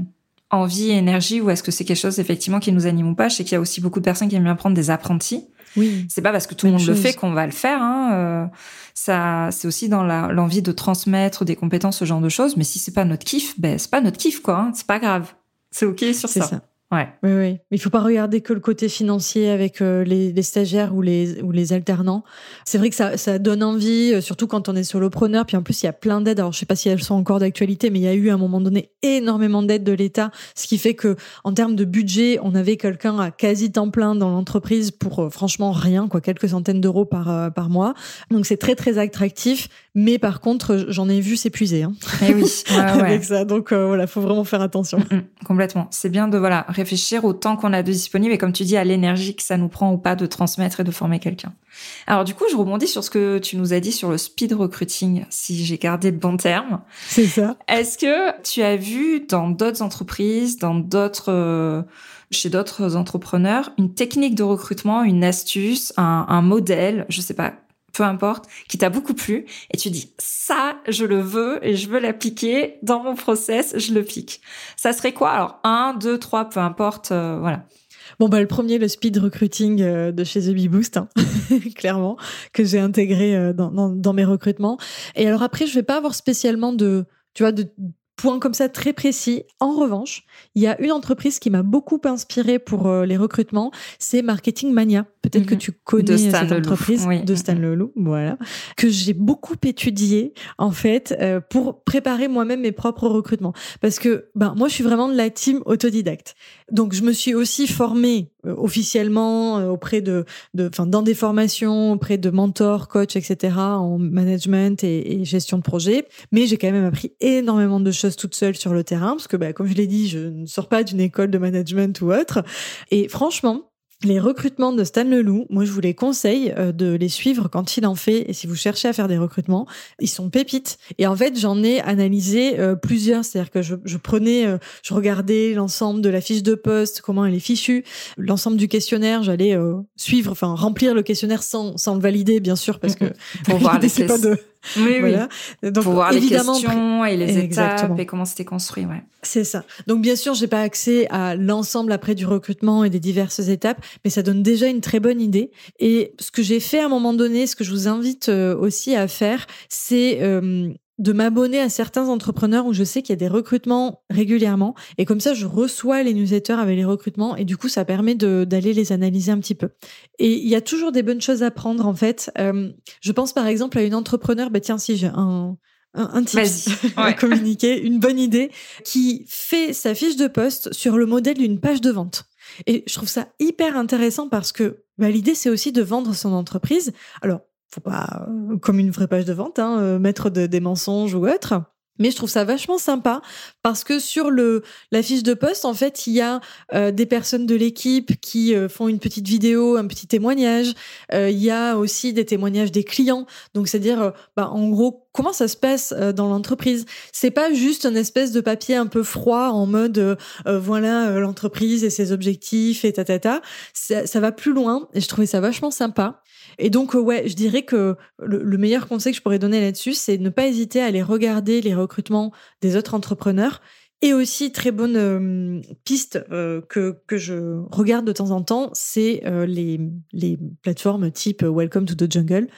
envie et énergie, ou est-ce que c'est quelque chose, effectivement, qui nous anime ou pas? Je sais qu'il y a aussi beaucoup de personnes qui aiment bien prendre des apprentis. Oui. C'est pas parce que tout le monde chose. le fait qu'on va le faire. Hein. Euh, ça, c'est aussi dans l'envie de transmettre des compétences, ce genre de choses. Mais si c'est pas notre kiff, ben c'est pas notre kiff, quoi. Hein. C'est pas grave. C'est ok sur ça. ça. Ouais. Oui, oui. Mais il faut pas regarder que le côté financier avec euh, les, stagiaires ou les, ou les alternants. C'est vrai que ça, ça donne envie, euh, surtout quand on est solopreneur. Puis en plus, il y a plein d'aides. Alors, je sais pas si elles sont encore d'actualité, mais il y a eu à un moment donné énormément d'aides de l'État, ce qui fait que en termes de budget, on avait quelqu'un à quasi temps plein dans l'entreprise pour euh, franchement rien, quoi, quelques centaines d'euros par par mois. Donc c'est très très attractif. Mais par contre, j'en ai vu s'épuiser. Hein, Et oui, <laughs> ouais, avec ouais. ça. Donc euh, voilà, faut vraiment faire attention. Mm, mm, complètement. C'est bien de voilà réfléchir au temps qu'on a de disponible et comme tu dis à l'énergie que ça nous prend ou pas de transmettre et de former quelqu'un. Alors du coup, je rebondis sur ce que tu nous as dit sur le speed recruiting, si j'ai gardé le bon terme. C'est ça. Est-ce que tu as vu dans d'autres entreprises, dans d'autres euh, chez d'autres entrepreneurs, une technique de recrutement, une astuce, un, un modèle, je sais pas, peu importe, qui t'a beaucoup plu, et tu dis ça, je le veux et je veux l'appliquer dans mon process, je le pique. Ça serait quoi? Alors un, deux, trois, peu importe, euh, voilà. Bon bah le premier, le speed recruiting euh, de chez The Boost, hein, <laughs> clairement, que j'ai intégré euh, dans, dans, dans, mes recrutements. Et alors après, je vais pas avoir spécialement de, tu vois, de points comme ça très précis. En revanche, il y a une entreprise qui m'a beaucoup inspiré pour euh, les recrutements, c'est Marketing Mania. Peut-être mm -hmm. que tu connais cette entreprise oui. de Stan Leloup, voilà, que j'ai beaucoup étudié en fait euh, pour préparer moi-même mes propres recrutements. Parce que ben moi, je suis vraiment de la team autodidacte. Donc je me suis aussi formée officiellement euh, auprès de, de, enfin dans des formations auprès de mentors, coachs, etc. en management et, et gestion de projet. Mais j'ai quand même appris énormément de choses toute seule sur le terrain parce que, ben, comme je l'ai dit, je ne sors pas d'une école de management ou autre. Et franchement, les recrutements de Stan Leloup, moi je vous les conseille euh, de les suivre quand il en fait. Et si vous cherchez à faire des recrutements, ils sont pépites. Et en fait, j'en ai analysé euh, plusieurs. C'est-à-dire que je, je prenais, euh, je regardais l'ensemble de la fiche de poste, comment elle est fichue, l'ensemble du questionnaire. J'allais euh, suivre, enfin remplir le questionnaire sans, sans le valider, bien sûr, parce que <laughs> pour voir <laughs> les c'est pas de oui, voilà. Donc, pour voir évidemment, les questions et les Exactement. étapes et comment c'était construit, ouais. C'est ça. Donc bien sûr, j'ai pas accès à l'ensemble après du recrutement et des diverses étapes, mais ça donne déjà une très bonne idée. Et ce que j'ai fait à un moment donné, ce que je vous invite euh, aussi à faire, c'est euh, de m'abonner à certains entrepreneurs où je sais qu'il y a des recrutements régulièrement et comme ça je reçois les newsletters avec les recrutements et du coup ça permet d'aller les analyser un petit peu. Et il y a toujours des bonnes choses à prendre en fait. Euh, je pense par exemple à une entrepreneur, bah tiens si j'ai un un, un tips <laughs> à ouais. communiquer, une bonne idée, qui fait sa fiche de poste sur le modèle d'une page de vente. Et je trouve ça hyper intéressant parce que bah, l'idée c'est aussi de vendre son entreprise. Alors faut pas euh, comme une vraie page de vente hein, euh, mettre de, des mensonges ou autre. Mais je trouve ça vachement sympa parce que sur le la fiche de poste en fait il y a euh, des personnes de l'équipe qui euh, font une petite vidéo un petit témoignage. Euh, il y a aussi des témoignages des clients. Donc c'est à dire bah en gros comment ça se passe dans l'entreprise? C'est pas juste une espèce de papier un peu froid en mode voilà l'entreprise et ses objectifs et tatata ta, ta. Ça, ça va plus loin et je trouvais ça vachement sympa et donc, ouais, je dirais que le, le, meilleur conseil que je pourrais donner là-dessus, c'est ne pas hésiter à aller regarder les recrutements des autres entrepreneurs. Et aussi, très bonne euh, piste euh, que, que je regarde de temps en temps, c'est euh, les, les plateformes type Welcome to the Jungle,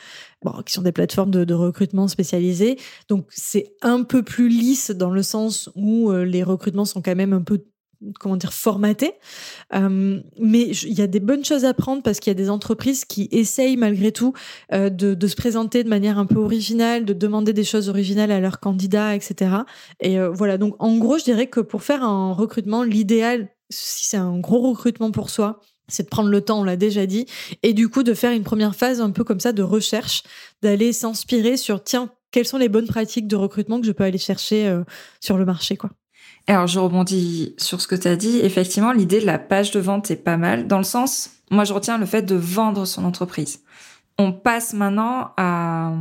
bon, qui sont des plateformes de recrutement spécialisées. Donc, c'est un peu plus lisse dans le sens où les recrutements sont quand même un peu comment dire formaté. Euh, mais il y a des bonnes choses à prendre parce qu'il y a des entreprises qui essayent malgré tout euh, de, se présenter de manière un peu originale, de demander des choses originales à leurs candidats, etc. Et euh, voilà. Donc en gros, je dirais que pour faire un recrutement, l'idéal, si c'est un gros recrutement pour soi, c'est de prendre le temps, on l'a déjà dit, et du coup de faire une première phase un peu comme ça de recherche, d'aller s'inspirer sur tiens quelles sont les bonnes pratiques de recrutement que je peux aller chercher sur le marché, quoi. Alors, je rebondis sur ce que tu as dit. Effectivement, l'idée de la page de vente est pas mal, dans le sens, moi, je retiens le fait de vendre son entreprise. On passe maintenant à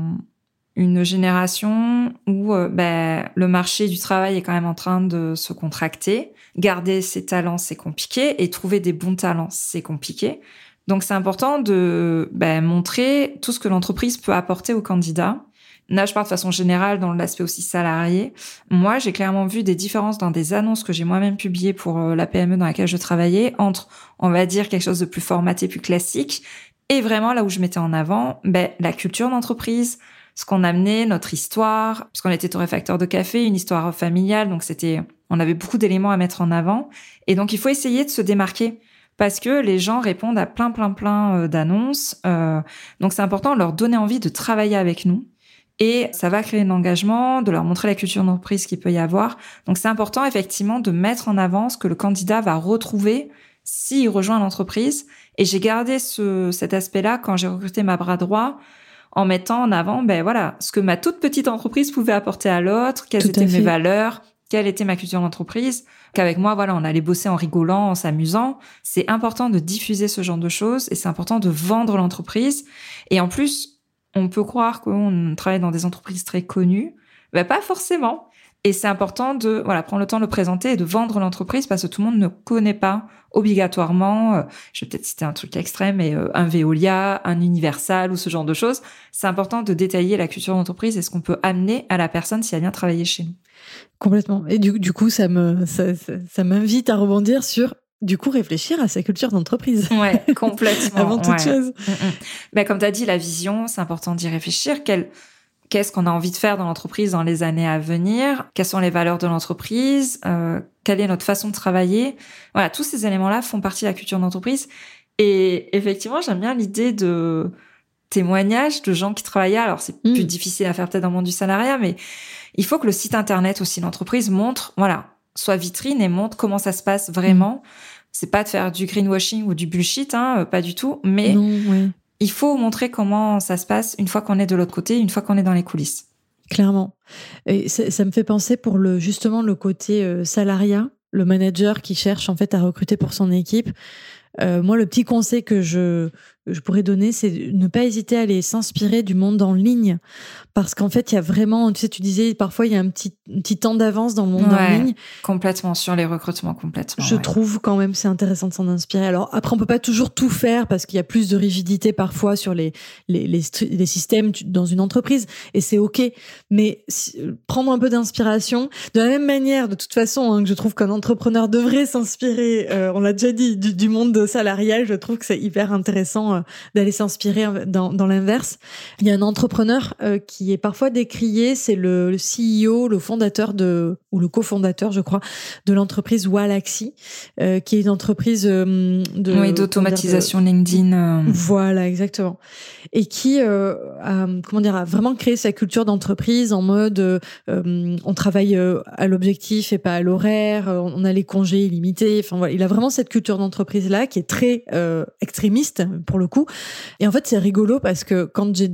une génération où euh, ben, le marché du travail est quand même en train de se contracter. Garder ses talents, c'est compliqué, et trouver des bons talents, c'est compliqué. Donc, c'est important de ben, montrer tout ce que l'entreprise peut apporter aux candidats Là, je parle de façon générale dans l'aspect aussi salarié. Moi, j'ai clairement vu des différences dans des annonces que j'ai moi-même publiées pour euh, la PME dans laquelle je travaillais entre, on va dire, quelque chose de plus formaté, plus classique, et vraiment là où je mettais en avant, ben, la culture d'entreprise, ce qu'on amenait, notre histoire, puisqu'on était torréfacteur de café, une histoire familiale, donc c'était, on avait beaucoup d'éléments à mettre en avant. Et donc, il faut essayer de se démarquer parce que les gens répondent à plein, plein, plein euh, d'annonces. Euh, donc, c'est important de leur donner envie de travailler avec nous. Et ça va créer un engagement, de leur montrer la culture d'entreprise qu'il peut y avoir. Donc c'est important effectivement de mettre en avant ce que le candidat va retrouver s'il rejoint l'entreprise. Et j'ai gardé ce, cet aspect-là quand j'ai recruté ma bras droit en mettant en avant, ben voilà, ce que ma toute petite entreprise pouvait apporter à l'autre, quelles étaient mes valeurs, quelle était ma culture d'entreprise, qu'avec moi, voilà, on allait bosser en rigolant, en s'amusant. C'est important de diffuser ce genre de choses et c'est important de vendre l'entreprise. Et en plus, on peut croire qu'on travaille dans des entreprises très connues. Ben, pas forcément. Et c'est important de voilà prendre le temps de le présenter et de vendre l'entreprise parce que tout le monde ne connaît pas obligatoirement. Euh, je vais peut-être citer un truc extrême, mais euh, un Veolia, un Universal ou ce genre de choses. C'est important de détailler la culture d'entreprise et ce qu'on peut amener à la personne si elle vient travailler chez nous. Complètement. Et du, coup, ça me ça m'invite à rebondir sur du coup réfléchir à sa culture d'entreprise. Ouais, <laughs> complètement. Avant toute chose. Mm, mm. Ben, comme tu as dit, la vision, c'est important d'y réfléchir. Qu'est-ce qu'on a envie de faire dans l'entreprise dans les années à venir? Quelles sont les valeurs de l'entreprise? Euh, Quelle est notre façon de travailler? Voilà, tous ces éléments-là font partie de la culture d'entreprise. Et effectivement, j'aime bien l'idée de témoignages de gens qui travaillaient. Alors, c'est mm. plus difficile à faire peut-être dans le monde du salariat, mais il faut que le site internet aussi, l'entreprise montre, voilà, soit vitrine et montre comment ça se passe vraiment c'est pas de faire du greenwashing ou du bullshit, hein, euh, pas du tout, mais il faut montrer comment ça se passe une fois qu'on est de l'autre côté, une fois qu'on est dans les coulisses. Clairement. Et ça, me fait penser pour le justement le côté euh, salariat, le manager qui cherche en fait à recruter pour son équipe. Euh, moi, le petit conseil que je je pourrais donner, c'est ne pas hésiter à aller s'inspirer du monde en ligne. Parce qu'en fait, il y a vraiment, tu sais, tu disais, parfois, il y a un petit, petit temps d'avance dans le monde en ligne. Complètement, sur les recrutements, complètement. Je trouve quand même c'est intéressant de s'en inspirer. Alors, après, on peut pas toujours tout faire parce qu'il y a plus de rigidité parfois sur les, les, les, systèmes dans une entreprise. Et c'est OK. Mais prendre un peu d'inspiration, de la même manière, de toute façon, hein, que je trouve qu'un entrepreneur devrait s'inspirer, euh, on l'a déjà dit, du, du monde salarial, je trouve que c'est hyper intéressant euh, d'aller s'inspirer dans, dans l'inverse. Il y a un entrepreneur euh, qui est parfois décrié, c'est le, le, CEO, le fondateur de ou le cofondateur, je crois, de l'entreprise Walaxy, euh, qui est une entreprise de oui, d'automatisation LinkedIn. Voilà, exactement, et qui a comment dire a vraiment créé sa culture d'entreprise en mode on travaille à l'objectif et pas à l'horaire, on a les congés illimités. Enfin voilà, il a vraiment cette culture d'entreprise là qui est très extrémiste pour le coup. Et en fait, c'est rigolo parce que quand j'ai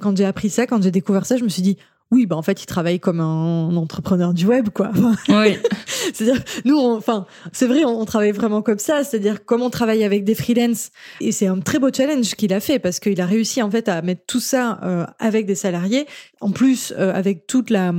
quand j'ai appris ça, quand j'ai découvert ça, je me suis dit oui, bah en fait, il travaille comme un entrepreneur du web, quoi. Oui. <laughs> c'est-à-dire, nous, enfin, c'est vrai, on, travaille vraiment comme ça. C'est-à-dire, comment on travaille avec des freelances. Et c'est un très beau challenge qu'il a fait parce qu'il a réussi en fait à mettre tout ça euh, avec des salariés. En plus, euh, avec toute la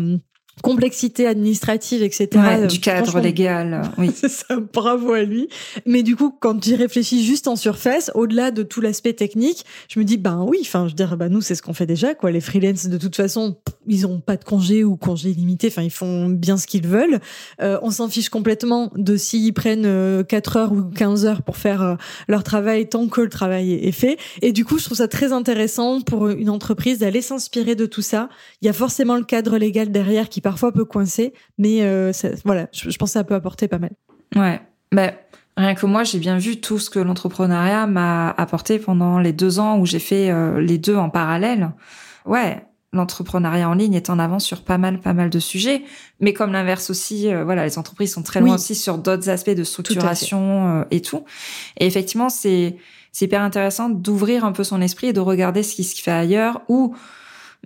complexité administrative, etc. Ouais, du cadre légal, oui. <laughs> c'est ça, bravo à lui. Mais du coup, quand j'y réfléchis juste en surface, au-delà de tout l'aspect technique, je me dis, ben oui, enfin, je veux dire, ben nous, c'est ce qu'on fait déjà, quoi. Les freelances, de toute façon, ils ont pas de congé ou congé limité, enfin, ils font bien ce qu'ils veulent. Euh, on s'en fiche complètement de s'ils prennent euh, 4 heures ou 15 heures pour faire euh, leur travail tant que le travail est fait. Et du coup, je trouve ça très intéressant pour une entreprise d'aller s'inspirer de tout ça. Il y a forcément le cadre légal derrière qui parfois peut coincer, mais euh, voilà, je, pense que ça peut apporter pas mal. Ouais, Ben, rien que moi, j'ai bien vu tout ce que l'entrepreneuriat m'a apporté pendant les deux ans où j'ai fait les deux en parallèle. Ouais, l'entrepreneuriat en ligne est en avance sur pas mal, pas mal de sujets. Mais comme l'inverse aussi, euh, voilà, les entreprises sont très loin aussi sur d'autres aspects de structuration euh, et tout. Et effectivement, c'est c'est hyper intéressant d'ouvrir un peu son esprit et de regarder ce qui se fait ailleurs ou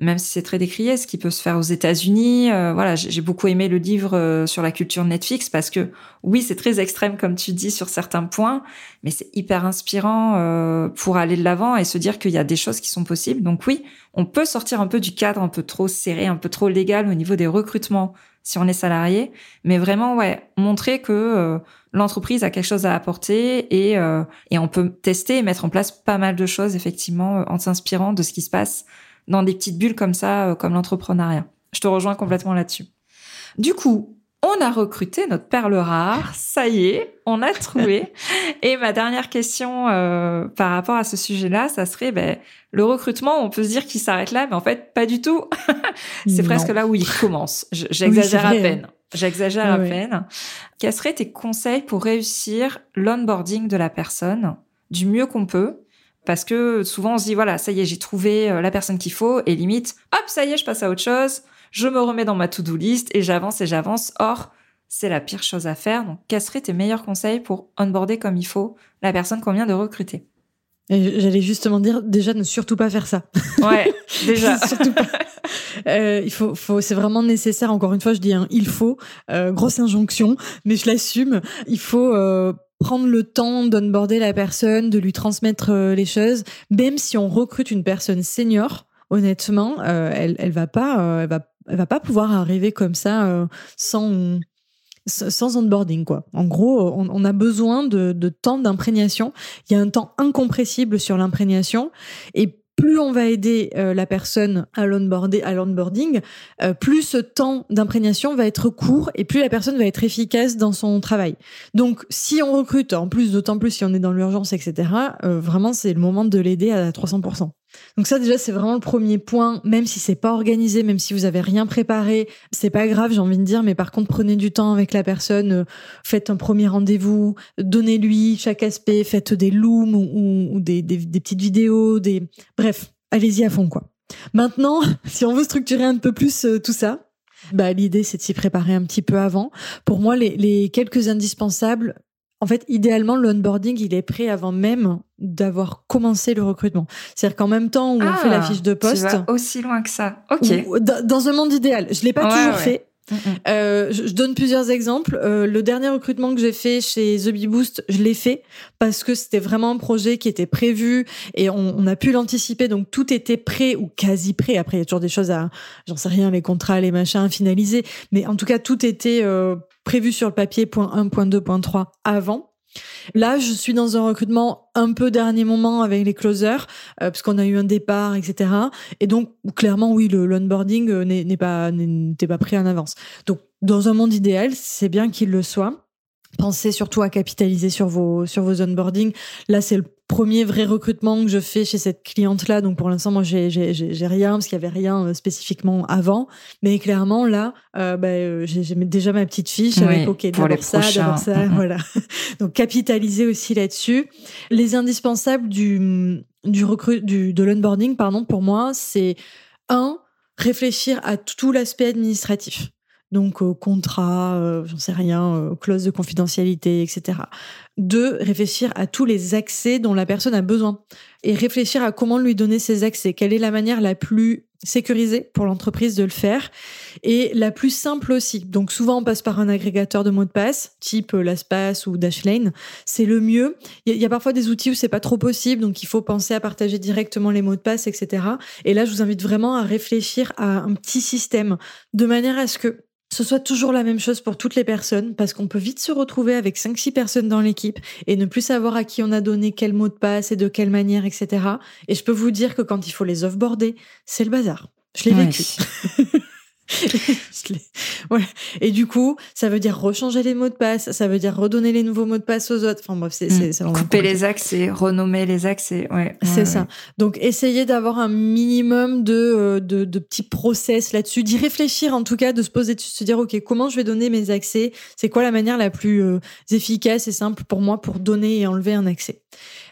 même si c'est très décrié, ce qui peut se faire aux États-Unis. Euh, voilà, j'ai beaucoup aimé le livre euh, sur la culture Netflix parce que oui, c'est très extrême comme tu dis sur certains points, mais c'est hyper inspirant euh, pour aller de l'avant et se dire qu'il y a des choses qui sont possibles. Donc oui, on peut sortir un peu du cadre un peu trop serré, un peu trop légal au niveau des recrutements si on est salarié, mais vraiment ouais, montrer que l'entreprise a quelque chose à apporter et et on peut tester et mettre en place pas mal de choses effectivement en s'inspirant de ce qui se passe dans des petites bulles comme ça, euh, comme l'entrepreneuriat. Je te rejoins complètement là-dessus. Du coup, on a recruté notre perle rare, ça y est, on a trouvé. <laughs> Et ma dernière question euh, par rapport à ce sujet-là, ça serait ben, le recrutement. On peut se dire qu'il s'arrête là, mais en fait, pas du tout. <laughs> C'est presque là où il commence. J'exagère à peine. J'exagère à peine. Quels seraient tes conseils pour réussir l'onboarding de la personne du mieux qu'on peut parce que souvent on se dit voilà, ça y est, j'ai trouvé euh, la personne qu'il faut et limite, hop, ça y est, je passe à autre chose, je me remets dans ma to-do list et j'avance et j'avance. Or, c'est la pire chose à faire. Donc, quels seraient tes meilleurs conseils pour onboarder comme il faut la personne qu'on vient de recruter? J'allais justement dire déjà ne surtout pas faire ça. Ouais, <laughs> déjà. surtout pas. Euh, il faut, faut c'est vraiment nécessaire. Encore une fois, je dis un il faut, euh, grosse injonction, mais je l'assume. Il faut euh, prendre le temps d'onboarder la personne, de lui transmettre euh, les choses, même si on recrute une personne senior, honnêtement, euh, elle, elle va pas, euh, elle va, elle va pas pouvoir arriver comme ça sans sans onboarding quoi. En gros, on, a besoin de, de temps d'imprégnation. Il y a un temps incompressible sur l'imprégnation et plus on va aider euh, la personne à l'onboarding, euh, plus ce temps d'imprégnation va être court et plus la personne va être efficace dans son travail. Donc, si on recrute, en plus, d'autant plus si on est dans l'urgence, etc., euh, vraiment, c'est le moment de l'aider à 300%. Donc ça déjà c'est vraiment le premier point, même si c'est pas organisé, même si vous avez rien préparé, c'est pas grave, j'ai envie de dire, mais par contre prenez du temps avec la personne, euh, faites un premier rendez-vous, donnez-lui chaque aspect, faites des looms ou, des, petites vidéos, des bref, allez-y à fond quoi. Maintenant, <laughs> si on veut structurer un peu plus euh, tout ça, bah l'idée c'est de s'y préparer un petit peu avant. Pour moi, les quelques indispensables, en fait, idéalement, l'onboarding, il est prêt avant même d'avoir commencé le recrutement. C'est-à-dire qu'en même temps où on fait la ah, fiche de poste... Tu vas aussi loin que ça. Ok. dans un monde idéal. Je l'ai pas toujours fait. Mm, mm. Euh, je, donne plusieurs exemples. Euh, le dernier recrutement que j'ai fait chez The Bee Boost, je l'ai fait parce que c'était vraiment un projet qui était prévu et on, on a pu l'anticiper. Donc tout était prêt ou quasi prêt. Après, il y a toujours des choses à, j'en sais rien, les contrats, les machins, finaliser. Mais en tout cas, tout était euh, prévu sur le papier, point 1, point 2, point 3, avant. Là, je suis dans un recrutement un peu dernier moment avec les closers, euh, parce qu'on a eu un départ, etc. Et donc, clairement, oui, le l'onboarding euh, n'est pas n'était pas pris en avance. Donc, dans un monde idéal, c'est bien qu'il le soit. Pensez surtout à capitaliser sur vos sur vos onboarding. Là, c'est le premier vrai recrutement que je fais chez cette cliente-là. Donc pour l'instant, moi, j'ai j'ai rien parce qu'il y avait rien euh, spécifiquement avant. Mais clairement, là, euh, bah, euh, j'ai déjà ma petite fiche avec OK, d'abord ça, d'abord ça, voilà. <laughs> donc capitaliser aussi là-dessus. Les indispensables du du recrut du de l'onboarding, pardon, pour moi, c'est un réfléchir à tout l'aspect administratif donc contrat, euh, j'en sais rien, euh, clause de confidentialité, etc. Deux, réfléchir à tous les accès dont la personne a besoin et réfléchir à comment lui donner ces accès. Quelle est la manière la plus sécurisée pour l'entreprise de le faire et la plus simple aussi. Donc souvent on passe par un agrégateur de mots de passe, type euh, LastPass ou Dashlane. C'est le mieux. Il y, a parfois des outils où c'est pas trop possible, donc il faut penser à partager directement les mots de passe, etc. Et là, je vous invite vraiment à réfléchir à un petit système de manière à ce que ce soit toujours la même chose pour toutes les personnes, parce qu'on peut vite se retrouver avec 5-6 personnes dans l'équipe et ne plus savoir à qui on a donné quel mot de passe et de quelle manière, etc. Et je peux vous dire que quand il faut les offboarder, c'est le bazar. Je l'ai vécu. <laughs> <laughs> Et du coup, ça veut dire rechanger les mots de passe, ça veut dire redonner les nouveaux mots de passe aux autres. Enfin bref, c'est mmh. couper les accès, renommer les accès. Ouais. C'est ça. Donc essayer d'avoir un minimum de, euh, de, de petits process là-dessus, d'y réfléchir en tout cas, de se poser, de se dire ok, comment je vais donner mes accès? C'est quoi la manière la plus euh, efficace et simple pour moi pour donner et enlever un accès?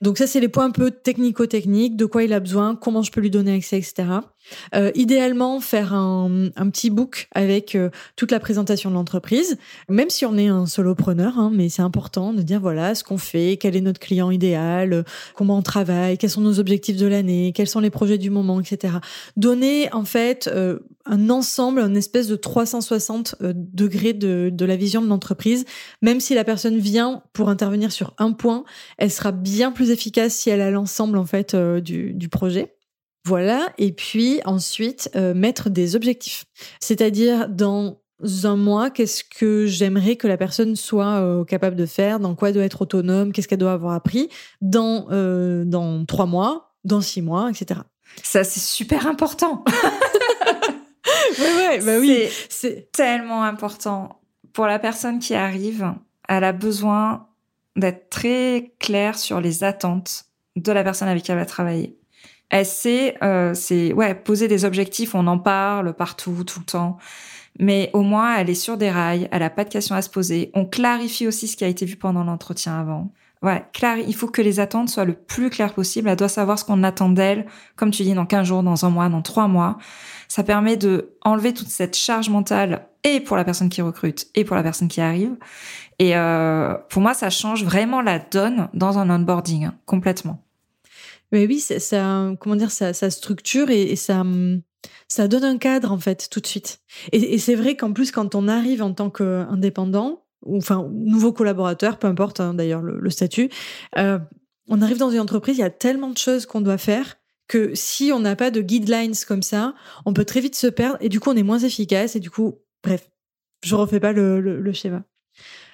Donc ça, c'est les points un peu technico-techniques, de quoi il a besoin, comment je peux lui donner accès, etc. Euh, idéalement, faire un, petit book avec euh, toute la présentation de l'entreprise, même si on est un solopreneur, hein, mais c'est important de dire voilà ce qu'on fait, quel est notre client idéal, euh, comment on travaille, quels sont nos objectifs de l'année, quels sont les projets du moment, etc. Donner en fait un ensemble, une espèce de 360 degrés de, de la vision de l'entreprise. Même si la personne vient pour intervenir sur un point, elle sera bien plus efficace si elle a l'ensemble en fait du, du projet. Voilà, et puis ensuite euh, mettre des objectifs. C'est-à-dire dans un mois, qu'est-ce que j'aimerais que la personne soit euh, capable de faire, dans quoi elle doit être autonome, qu'est-ce qu'elle doit avoir appris, dans, euh, dans trois mois, dans six mois, etc. Ça, c'est super important. <laughs> <laughs> ouais, ouais, bah oui. C'est tellement important. Pour la personne qui arrive, elle a besoin d'être très claire sur les attentes de la personne avec qui elle va travailler elle sait, euh, c'est ouais, poser des objectifs, on en parle partout, tout le temps. Mais au moins, elle est sur des rails, elle a pas de questions à se poser. On clarifie aussi ce qui a été vu pendant l'entretien avant. Ouais, clair, il faut que les attentes soient le plus claires possible. Elle doit savoir ce qu'on attend d'elle, comme tu dis, dans 15 jours, dans un mois, dans trois mois. Ça permet de enlever toute cette charge mentale et pour la personne qui recrute et pour la personne qui arrive. Et euh, pour moi, ça change vraiment la donne dans un onboarding, hein, complètement. Mais oui, ça, comment dire, ça, structure et, ça, ça donne un cadre en fait tout de suite. Et, c'est vrai qu'en plus, quand on arrive en tant qu'indépendant, ou enfin nouveau collaborateur, peu importe hein, d'ailleurs le, statut, euh, on arrive dans une entreprise, il y a tellement de choses qu'on doit faire que si on n'a pas de guidelines comme ça, on peut très vite se perdre et du coup on est moins efficace et du coup, bref, je refais pas le, schéma.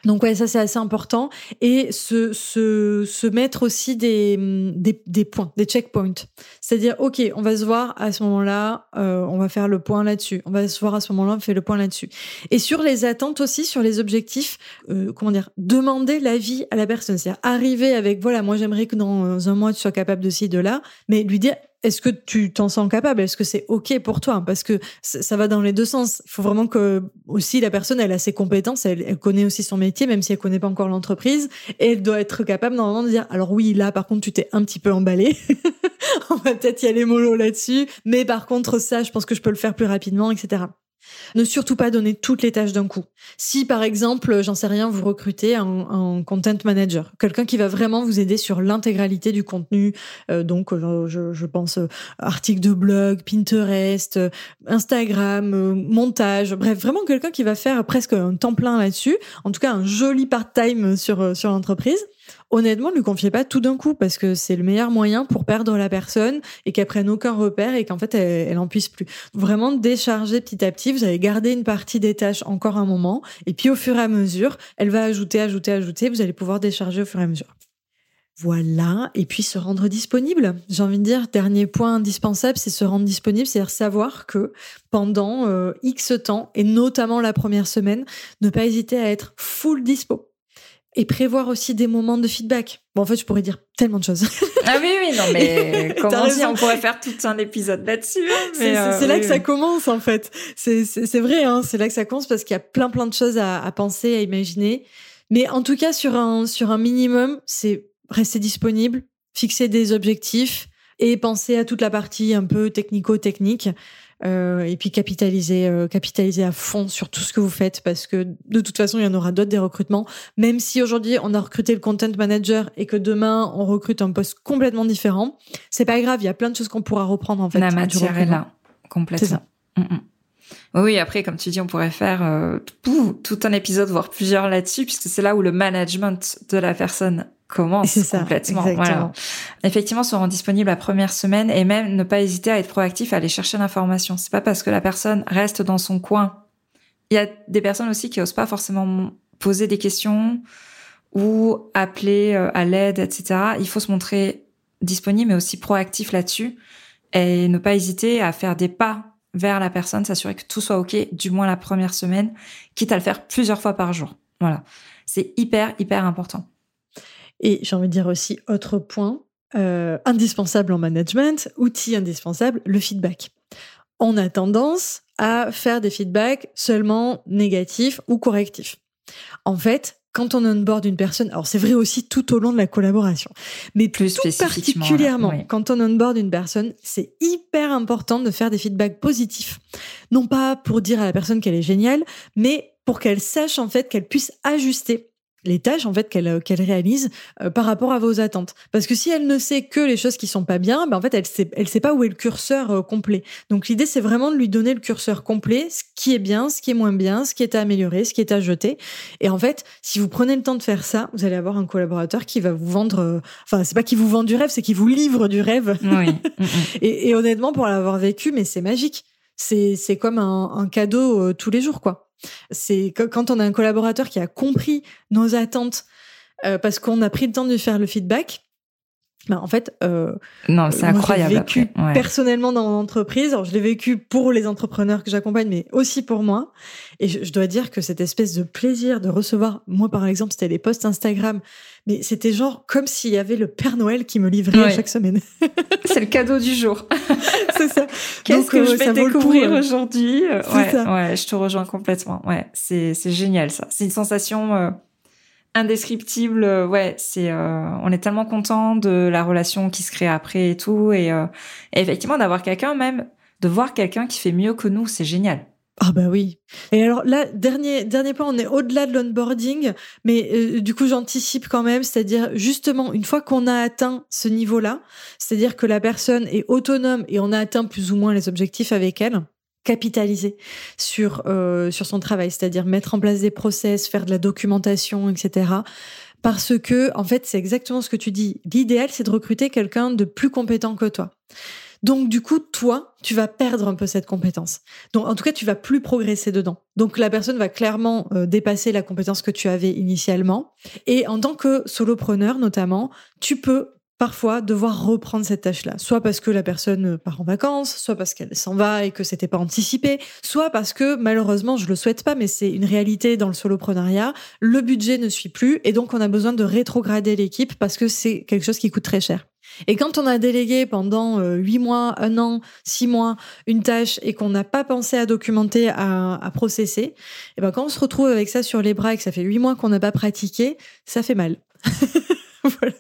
Donc ouais, ça c'est assez important et se, se, se mettre aussi des, des, des points, des checkpoints. C'est-à-dire, ok, on va se voir à ce moment-là, euh, on va faire le point là-dessus. On va se voir à ce moment-là, on fait le point là-dessus. Et sur les attentes aussi, sur les objectifs, euh, comment dire, demander l'avis à la personne. C'est-à-dire arriver avec, voilà, moi j'aimerais que dans un mois tu sois capable de ci, de là, mais lui dire, est-ce que tu t'en sens capable? Est-ce que c'est ok pour toi? Parce que ça va dans les deux sens. Il faut vraiment que aussi la personne elle a ses compétences, elle, connaît aussi son métier, même si elle connaît pas encore l'entreprise, et elle doit être capable normalement de dire alors oui là par contre tu t'es un petit peu emballé, <laughs> on va peut-être y aller mollo là-dessus, mais par contre ça je pense que je peux le faire plus rapidement, etc. Ne surtout pas donner toutes les tâches d'un coup. Si par exemple, j'en sais rien, vous recrutez un, content manager, quelqu'un qui va vraiment vous aider sur l'intégralité du contenu, euh, donc euh, je, pense euh, articles de blog, Pinterest, Instagram, montage, bref, vraiment quelqu'un qui va faire presque un temps plein là-dessus, en tout cas un joli part-time sur, sur l'entreprise honnêtement, ne lui confiez pas tout d'un coup parce que c'est le meilleur moyen pour perdre la personne et qu'elle prenne aucun repère et qu'en fait elle, elle en puisse plus. Vraiment décharger petit à petit. Vous allez garder une partie des tâches encore un moment et puis au fur et à mesure, elle va ajouter, ajouter, ajouter. Vous allez pouvoir décharger au fur et à mesure. Voilà, et puis se rendre disponible. J'ai envie de dire, dernier point indispensable, c'est se rendre disponible, c'est-à-dire savoir que pendant euh, X temps, et notamment la première semaine, ne pas hésiter à être full dispo et prévoir aussi des moments de feedback. Bon, en fait, je pourrais dire tellement de choses. <laughs> ah oui, oui, non, mais <laughs> comment dire, on pourrait faire tout un épisode là-dessus. Hein, c'est euh, là que ça commence, en fait. C'est vrai, hein, c'est là que ça commence parce qu'il y a plein, plein de choses à, à, penser, à imaginer. Mais en tout cas, sur un, sur un minimum, c'est rester disponible, fixer des objectifs et penser à toute la partie un peu technico-technique. Euh, et puis capitaliser, euh, capitaliser à fond sur tout ce que vous faites parce que de toute façon, il y en aura d'autres des recrutements. Même si aujourd'hui on a recruté le content manager et que demain on recrute un poste complètement différent, c'est pas grave. Il y a plein de choses qu'on pourra reprendre en fait. La matière est là, complètement. C'est ça. Mm, mm. Oui, après, comme tu dis, on pourrait faire euh, tout un épisode, voire plusieurs là-dessus, puisque c'est là où le management de la personne commence ça, complètement. Voilà. Effectivement, se rendre disponible la première semaine et même ne pas hésiter à être proactif, à aller chercher l'information. C'est pas parce que la personne reste dans son coin. Il y a des personnes aussi qui osent pas forcément poser des questions ou appeler euh, à l'aide, etc. Il faut se montrer disponible, mais aussi proactif là-dessus et ne pas hésiter à faire des pas vers la personne, s'assurer que tout soit OK, du moins la première semaine, quitte à le faire plusieurs fois par jour. Voilà. C'est hyper, hyper important. Et j'ai envie de dire aussi, autre point, euh, indispensable en management, outil indispensable, le feedback. On a tendance à faire des feedbacks seulement négatifs ou correctifs. En fait, quand on onboard une personne, alors c'est vrai aussi tout au long de la collaboration, mais plus tout particulièrement quand on onboard une personne, c'est hyper important de faire des feedbacks positifs. Non pas pour dire à la personne qu'elle est géniale, mais pour qu'elle sache en fait qu'elle puisse ajuster les tâches en fait qu'elle euh, qu'elle réalise euh, par rapport à vos attentes. Parce que si elle ne sait que les choses qui sont pas bien, ben en fait elle sait elle sait pas où est le curseur euh, complet. Donc l'idée c'est vraiment de lui donner le curseur complet, ce qui est bien, ce qui est moins bien, ce qui est à améliorer, ce qui est à jeter. Et en fait, si vous prenez le temps de faire ça, vous allez avoir un collaborateur qui va vous vendre. enfin c'est pas qui vous vend du rêve, c'est qui vous livre du rêve. Oui. <laughs> Mm, mm. et, et, honnêtement pour l'avoir vécu, mais c'est magique. C'est comme un, un cadeau tous les jours quoi. C'est quand on a un collaborateur qui a compris nos attentes euh, parce qu'on a pris le temps de faire le feedback. Ben en fait, euh, non, c'est incroyable. Je l'ai vécu personnellement dans mon entreprise. Alors, je l'ai vécu pour les entrepreneurs que j'accompagne, mais aussi pour moi. Et je, dois dire que cette espèce de plaisir de recevoir, moi par exemple, c'était les posts Instagram, mais c'était genre comme s'il y avait le Père Noël qui me livrait chaque semaine. <laughs> c'est le cadeau du jour. <laughs> c'est ça. Qu'est-ce que euh, je vais découvrir aujourd'hui? Ouais, ouais, je te rejoins complètement. Ouais, c'est c'est génial ça. C'est une sensation. Euh, indescriptible. Euh, ouais, c'est euh, on est tellement content de la relation qui se crée après et tout et, euh, effectivement d'avoir quelqu'un même de voir quelqu'un qui fait mieux que nous, c'est génial. Ah bah oui. Et alors là, dernier dernier point, on est au-delà de l'onboarding, mais du coup j'anticipe quand même, c'est-à-dire justement une fois qu'on a atteint ce niveau-là, c'est-à-dire que la personne est autonome et on a atteint plus ou moins les objectifs avec elle, capitaliser sur euh, sur son travail, c'est-à-dire mettre en place des process, faire de la documentation, etc. Parce que en fait, c'est exactement ce que tu dis. L'idéal, c'est de recruter quelqu'un de plus compétent que toi. Donc du coup, toi, tu vas perdre un peu cette compétence. Donc en tout cas, tu vas plus progresser dedans. Donc la personne va clairement euh, dépasser la compétence que tu avais initialement. Et en tant que solopreneur notamment, tu peux parfois devoir reprendre cette tâche-là, soit parce que la personne part en vacances, soit parce qu'elle s'en va et que c'était pas anticipé, soit parce que malheureusement, je le souhaite pas, mais c'est une réalité dans le soloprenariat, le budget ne suit plus et donc on a besoin de rétrograder l'équipe parce que c'est quelque chose qui coûte très cher. Et quand on a délégué pendant euh, huit mois, un an, six mois une tâche et qu'on n'a pas pensé à documenter, à, à processer, et eh ben quand on se retrouve avec ça sur les bras et que ça fait huit mois qu'on n'a pas pratiqué, ça fait mal. <laughs> <laughs> voilà.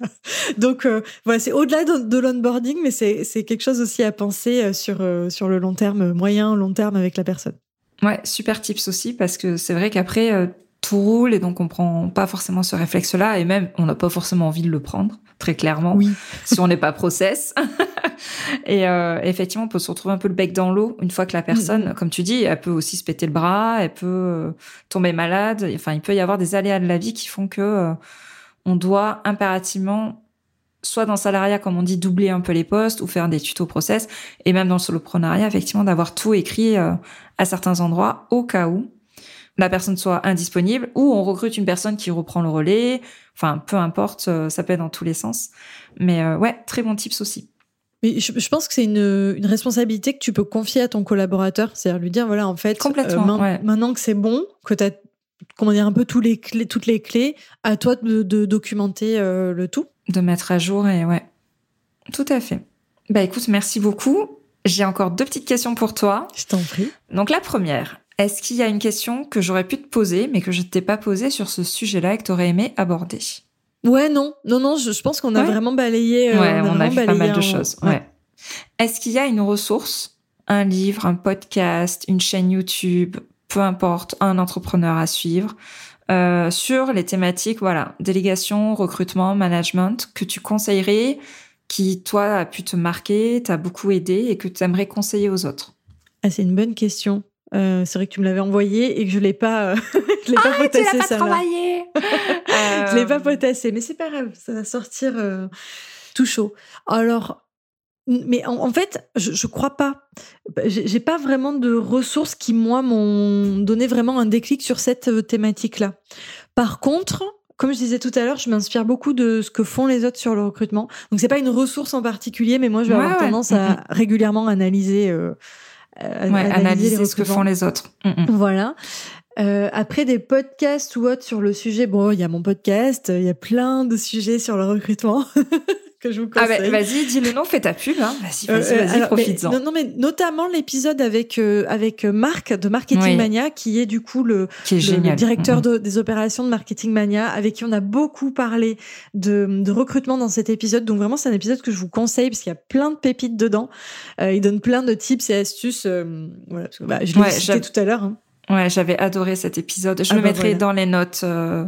Donc euh, voilà, c'est au-delà de, l'onboarding, mais c'est quelque chose aussi à penser euh, sur euh, sur le long terme, moyen long terme avec la personne. Ouais, super tips aussi parce que c'est vrai qu'après tout roule et donc on prend pas forcément ce réflexe-là et même on n'a pas forcément envie de le prendre très clairement oui. <laughs> si on n'est pas process. <laughs> et effectivement, on peut se retrouver un peu le bec dans l'eau une fois que la personne, mm-hmm. comme tu dis, elle peut aussi se péter le bras, elle peut tomber malade. Enfin, il peut y avoir des aléas de la vie qui font que on doit impérativement soit dans le salariat, comme on dit, doubler un peu les postes ou faire des tutos process, et même dans le soloprenariat, effectivement, d'avoir tout écrit euh, à certains endroits au cas où la personne soit indisponible ou on recrute une personne qui reprend le relais. Enfin, peu importe, euh, ça peut être dans tous les sens. Mais euh, ouais, très bon tips aussi. Mais je, pense que c'est une, responsabilité que tu peux confier à ton collaborateur, c'est-à-dire lui dire voilà en fait Complètement, maintenant que c'est bon, que tu as comment dire, un peu tous les clés, toutes les clés, à toi de, documenter euh, le tout. De mettre à jour et ouais. Tout à fait. Bah écoute, merci beaucoup. J'ai encore deux petites questions pour toi. Je t'en prie. Donc la première, est-ce qu'il y a une question que j'aurais pu te poser, mais que je ne t'ai pas posée sur ce sujet-là et que tu aurais aimé aborder? Ouais, non, non, non, je, pense qu'on a vraiment balayé. Euh, ouais, on a, fait pas mal de choses. Ouais. Est-ce qu'il y a une ressource, un livre, un podcast, une chaîne YouTube, peu importe, un entrepreneur à suivre, euh, sur les thématiques, voilà, délégation, recrutement, management, que tu conseillerais, qui, toi, a pu te marquer, t'a beaucoup aidé et que tu aimerais conseiller aux autres? Ah, C'est une bonne question. Euh, c'est vrai que tu me l'avais envoyé et que je l'ai pas, <laughs> je l'ai pas ah, potassé. Tu l'as pas travaillé. <laughs> Je l'ai pas potassé, mais c'est pas grave, ça va sortir euh, tout chaud. Alors, mais en, fait, je, je crois pas. J'ai pas vraiment de ressources qui, moi, m'ont donné vraiment un déclic sur cette euh, thématique-là. Par contre, comme je disais tout à l'heure, je m'inspire beaucoup de ce que font les autres sur le recrutement. Donc c'est pas une ressource en particulier, mais moi je vais avoir tendance à mm-hmm. régulièrement analyser, euh, analyser, ce que font les autres. Mm, mm. Voilà. Euh, après des podcasts ou autres sur le sujet, bon, il y a mon podcast, il y a plein de sujets sur le recrutement. <laughs> que je vous conseille. Ah bah, vas-y, dis le nom, fais ta pub. Hein. Vas-y, vas-y, euh, vas-y, profite-en. Non, non, mais notamment l'épisode avec euh, avec Marc de Marketing Mania, qui est du coup le, le, directeur des opérations de Marketing Mania, avec qui on a beaucoup parlé de, de recrutement dans cet épisode. Donc vraiment, c'est un épisode que je vous conseille parce qu'il y a plein de pépites dedans. Euh, il donne plein de tips et astuces. Euh, voilà, parce que, bah, je l'ai cité tout à l'heure. Hein. Ouais, j'avais adoré cet épisode. Je ah le bah mettrai dans les notes euh,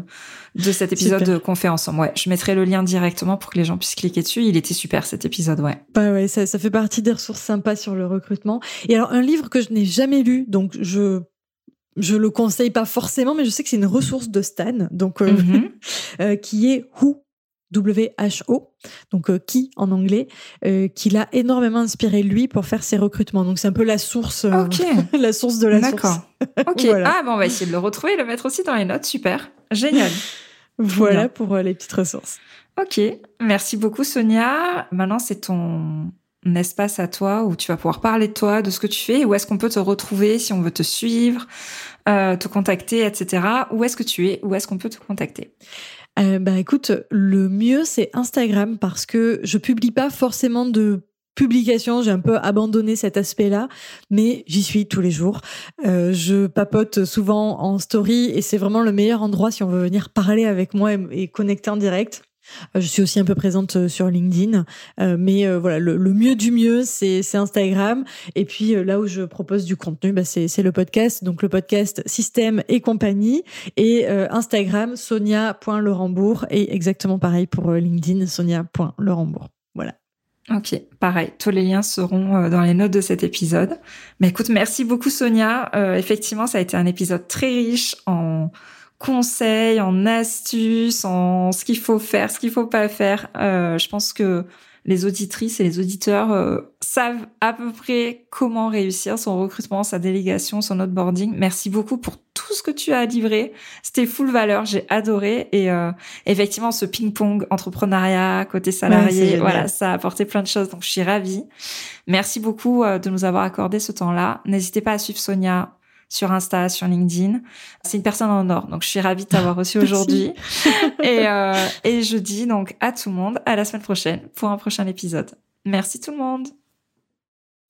de cet épisode qu'on fait ensemble. Ouais, je mettrai le lien directement pour que les gens puissent cliquer dessus. Il était super cet épisode, ouais. Bah ouais, ça, ça fait partie des ressources sympas sur le recrutement. Et alors un livre que je n'ai jamais lu, donc je je le conseille pas forcément, mais je sais que c'est une ressource de Stan, donc euh, mm-hmm. <laughs> euh, qui est Who WHO, donc euh, qui en anglais, euh, qui l'a énormément inspiré lui pour faire ses recrutements. Donc c'est un peu la source, euh, <laughs> la source de la D'accord. <laughs> Ok. Ah bon, on va essayer de le retrouver, le mettre aussi dans les notes. Super, génial. <laughs> voilà pour les petites ressources. Ok, merci beaucoup Sonia. Maintenant c'est ton espace à toi où tu vas pouvoir parler de toi, de ce que tu fais, où est-ce qu'on peut te retrouver si on veut te suivre, te contacter, etc. Où est-ce que tu es, où est-ce qu'on peut te contacter? Euh, bah écoute, le mieux c'est Instagram parce que je publie pas forcément de publications, j'ai un peu abandonné cet aspect-là, mais j'y suis tous les jours. Euh, je papote souvent en story et c'est vraiment le meilleur endroit si on veut venir parler avec moi et connecter en direct. Euh, je suis aussi un peu présente euh, sur LinkedIn, euh, mais voilà, le, mieux du mieux, c'est Instagram. Et puis là où je propose du contenu, bah, c'est le podcast. Donc le podcast Système et compagnie. Et Instagram, sonia.lerembourg. Et exactement pareil pour LinkedIn, sonia.lerembourg. Voilà. Ok, pareil. Tous les liens seront dans les notes de cet épisode. Mais écoute, merci beaucoup Sonia. effectivement, ça a été un épisode très riche en conseils, en astuces, en ce qu'il faut faire, ce qu'il faut pas faire. Euh, je pense que les auditrices et les auditeurs euh, savent à peu près comment réussir son recrutement, sa délégation, son onboarding. Merci beaucoup pour tout ce que tu as livré. C'était full valeur, j'ai adoré. Et euh, effectivement, ce ping-pong entrepreneuriat, côté salarié, voilà, ça a apporté plein de choses. Donc, je suis ravie. Merci beaucoup de nous avoir accordé ce temps-là. N'hésitez pas à suivre Sonia sur Insta, sur LinkedIn. C'est une personne en or, donc je suis ravie de t'avoir reçu <laughs> aujourd'hui. <laughs> et, euh, et je dis donc à tout le monde à la semaine prochaine pour un prochain épisode. Merci tout le monde.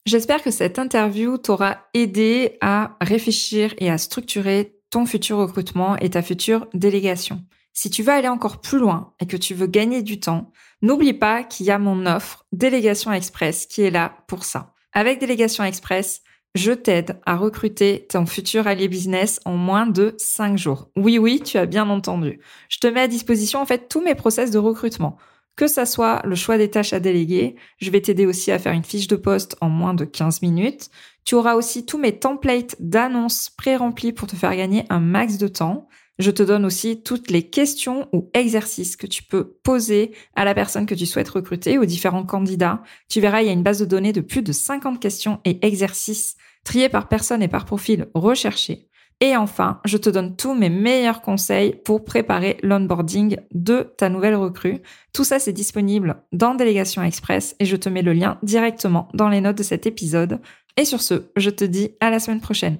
J'espère que cette interview t'aura aidé à réfléchir et à structurer ton futur recrutement et ta future délégation. Si tu veux aller encore plus loin et que tu veux gagner du temps, n'oublie pas qu'il y a mon offre Délégation Express qui est là pour ça. Avec Délégation Express, je t'aide à recruter ton futur allié business en moins de 5 jours. Oui, oui, tu as bien entendu. Je te mets à disposition en fait tous mes process de recrutement. Que ça soit le choix des tâches à déléguer, je vais t'aider aussi à faire une fiche de poste en moins de 15 minutes. Tu auras aussi tous mes templates d'annonces pré-remplis pour te faire gagner un max de temps. Je te donne aussi toutes les questions ou exercices que tu peux poser à la personne que tu souhaites recruter, aux différents candidats. Tu verras, il y a une base de données de plus de 50 questions et exercices triés par personne et par profil recherché. Et enfin, je te donne tous mes meilleurs conseils pour préparer l'onboarding de ta nouvelle recrue. Tout ça, c'est disponible dans Délégation Express et je te mets le lien directement dans les notes de cet épisode. Et sur ce, je te dis à la semaine prochaine.